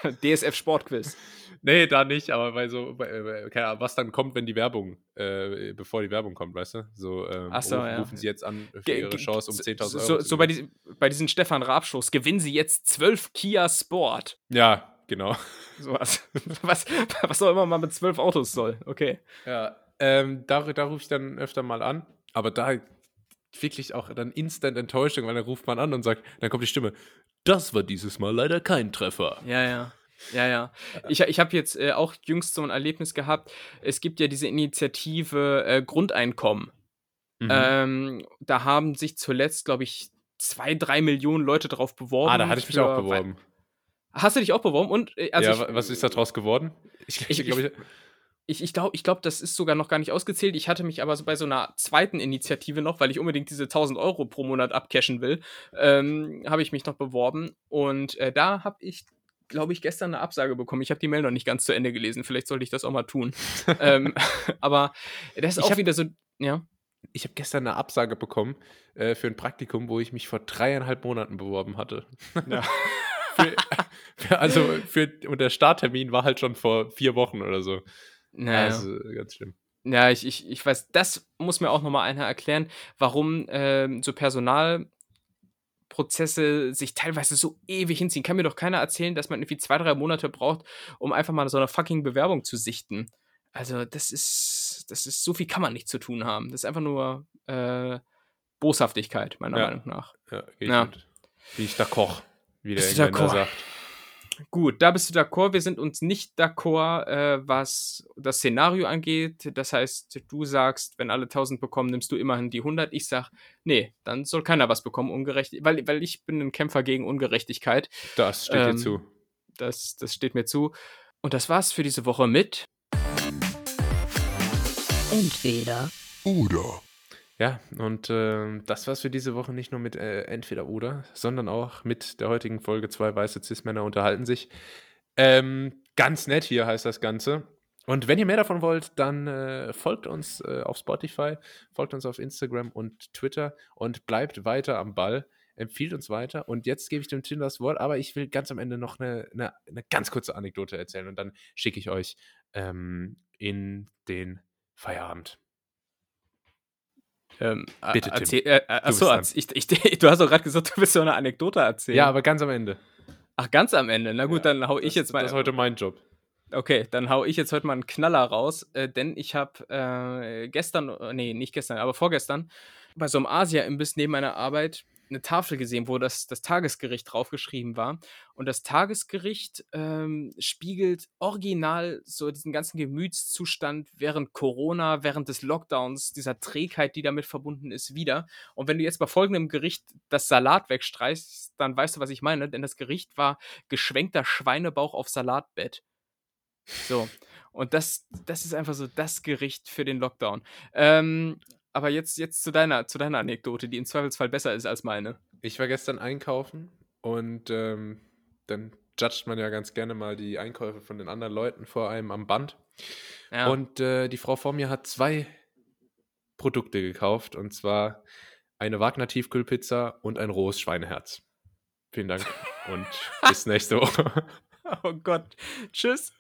DSF Sportquiz. Nee, da nicht, aber bei so, bei, äh, keine Ahnung, was dann kommt, wenn die Werbung, äh, bevor die Werbung kommt, weißt du? So, ähm, so rufen, ja. rufen Sie jetzt an für Ihre Chance um 10.000 Euro. So, so bei, die, bei diesen Stefan Raab-Shows, gewinnen Sie jetzt 12 Kia Sport. Ja, genau. Sowas. was, was auch immer man mit 12 Autos soll, okay. Ja, ähm, da, da rufe ich dann öfter mal an, aber da wirklich auch dann instant Enttäuschung, weil dann ruft man an und sagt, dann kommt die Stimme, das war dieses Mal leider kein Treffer. Ja, ja. Ja, ja. Ich, ich habe jetzt äh, auch jüngst so ein Erlebnis gehabt. Es gibt ja diese Initiative äh, Grundeinkommen. Mhm. Ähm, da haben sich zuletzt, glaube ich, zwei, drei Millionen Leute drauf beworben. Ah, da hatte ich mich auch beworben. Hast du dich auch beworben? Und, äh, also ja, ich, was ist da draus geworden? Ich, ich, ich, ich, ich glaube, ich glaub, das ist sogar noch gar nicht ausgezählt. Ich hatte mich aber so bei so einer zweiten Initiative noch, weil ich unbedingt diese 1000 Euro pro Monat abcashen will, ähm, habe ich mich noch beworben. Und äh, da habe ich, glaube ich, gestern eine Absage bekommen. Ich habe die Mail noch nicht ganz zu Ende gelesen. Vielleicht sollte ich das auch mal tun. ähm, aber das ist ich auch wieder so, ja. Ich habe gestern eine Absage bekommen äh, für ein Praktikum, wo ich mich vor dreieinhalb Monaten beworben hatte. Ja. für, für, also für, und der Starttermin war halt schon vor vier Wochen oder so. Naja. Also ganz schlimm. Ja, ich, ich, ich weiß, das muss mir auch nochmal einer erklären, warum ähm, so Personalprozesse sich teilweise so ewig hinziehen. Kann mir doch keiner erzählen, dass man irgendwie zwei, drei Monate braucht, um einfach mal so eine fucking Bewerbung zu sichten. Also, das ist, das ist, so viel kann man nicht zu tun haben. Das ist einfach nur äh, Boshaftigkeit, meiner ja. Meinung nach. Ja, ja. Wie ich da koch, wie der Engländer sagt. Gut, da bist du d'accord. Wir sind uns nicht d'accord, äh, was das Szenario angeht. Das heißt, du sagst, wenn alle 1000 bekommen, nimmst du immerhin die 100. Ich sag, nee, dann soll keiner was bekommen, ungerecht, weil, weil ich bin ein Kämpfer gegen Ungerechtigkeit. Das steht ähm, dir zu. Das, das steht mir zu. Und das war's für diese Woche mit Entweder oder. Ja, und äh, das war's für diese Woche nicht nur mit äh, Entweder oder, sondern auch mit der heutigen Folge Zwei weiße Cis-Männer unterhalten sich. Ähm, ganz nett hier heißt das Ganze. Und wenn ihr mehr davon wollt, dann äh, folgt uns äh, auf Spotify, folgt uns auf Instagram und Twitter und bleibt weiter am Ball. Empfiehlt uns weiter. Und jetzt gebe ich dem Tim das Wort, aber ich will ganz am Ende noch eine, eine, eine ganz kurze Anekdote erzählen und dann schicke ich euch ähm, in den Feierabend. Ähm, Bitte, Tim. Erzähl, äh, achso, ich, ich, du hast doch gerade gesagt, du willst so eine Anekdote erzählen. Ja, aber ganz am Ende. Ach, ganz am Ende. Na gut, ja, dann hau ich jetzt mal. Das ist heute mein Job. Okay, dann hau ich jetzt heute mal einen Knaller raus, äh, denn ich habe äh, gestern, äh, nee, nicht gestern, aber vorgestern bei so einem Asia-Imbiss neben meiner Arbeit eine Tafel gesehen, wo das, das Tagesgericht draufgeschrieben war. Und das Tagesgericht ähm, spiegelt original so diesen ganzen Gemütszustand während Corona, während des Lockdowns, dieser Trägheit, die damit verbunden ist, wieder. Und wenn du jetzt bei folgendem Gericht das Salat wegstreichst, dann weißt du, was ich meine, denn das Gericht war geschwenkter Schweinebauch auf Salatbett. So. Und das, das ist einfach so das Gericht für den Lockdown. Ähm, aber jetzt, jetzt zu, deiner, zu deiner Anekdote, die im Zweifelsfall besser ist als meine. Ich war gestern einkaufen und ähm, dann judgt man ja ganz gerne mal die Einkäufe von den anderen Leuten vor einem am Band. Ja. Und äh, die Frau vor mir hat zwei Produkte gekauft und zwar eine Wagner Tiefkühlpizza und ein rohes Schweineherz. Vielen Dank und bis nächste Woche. Oh Gott. Tschüss.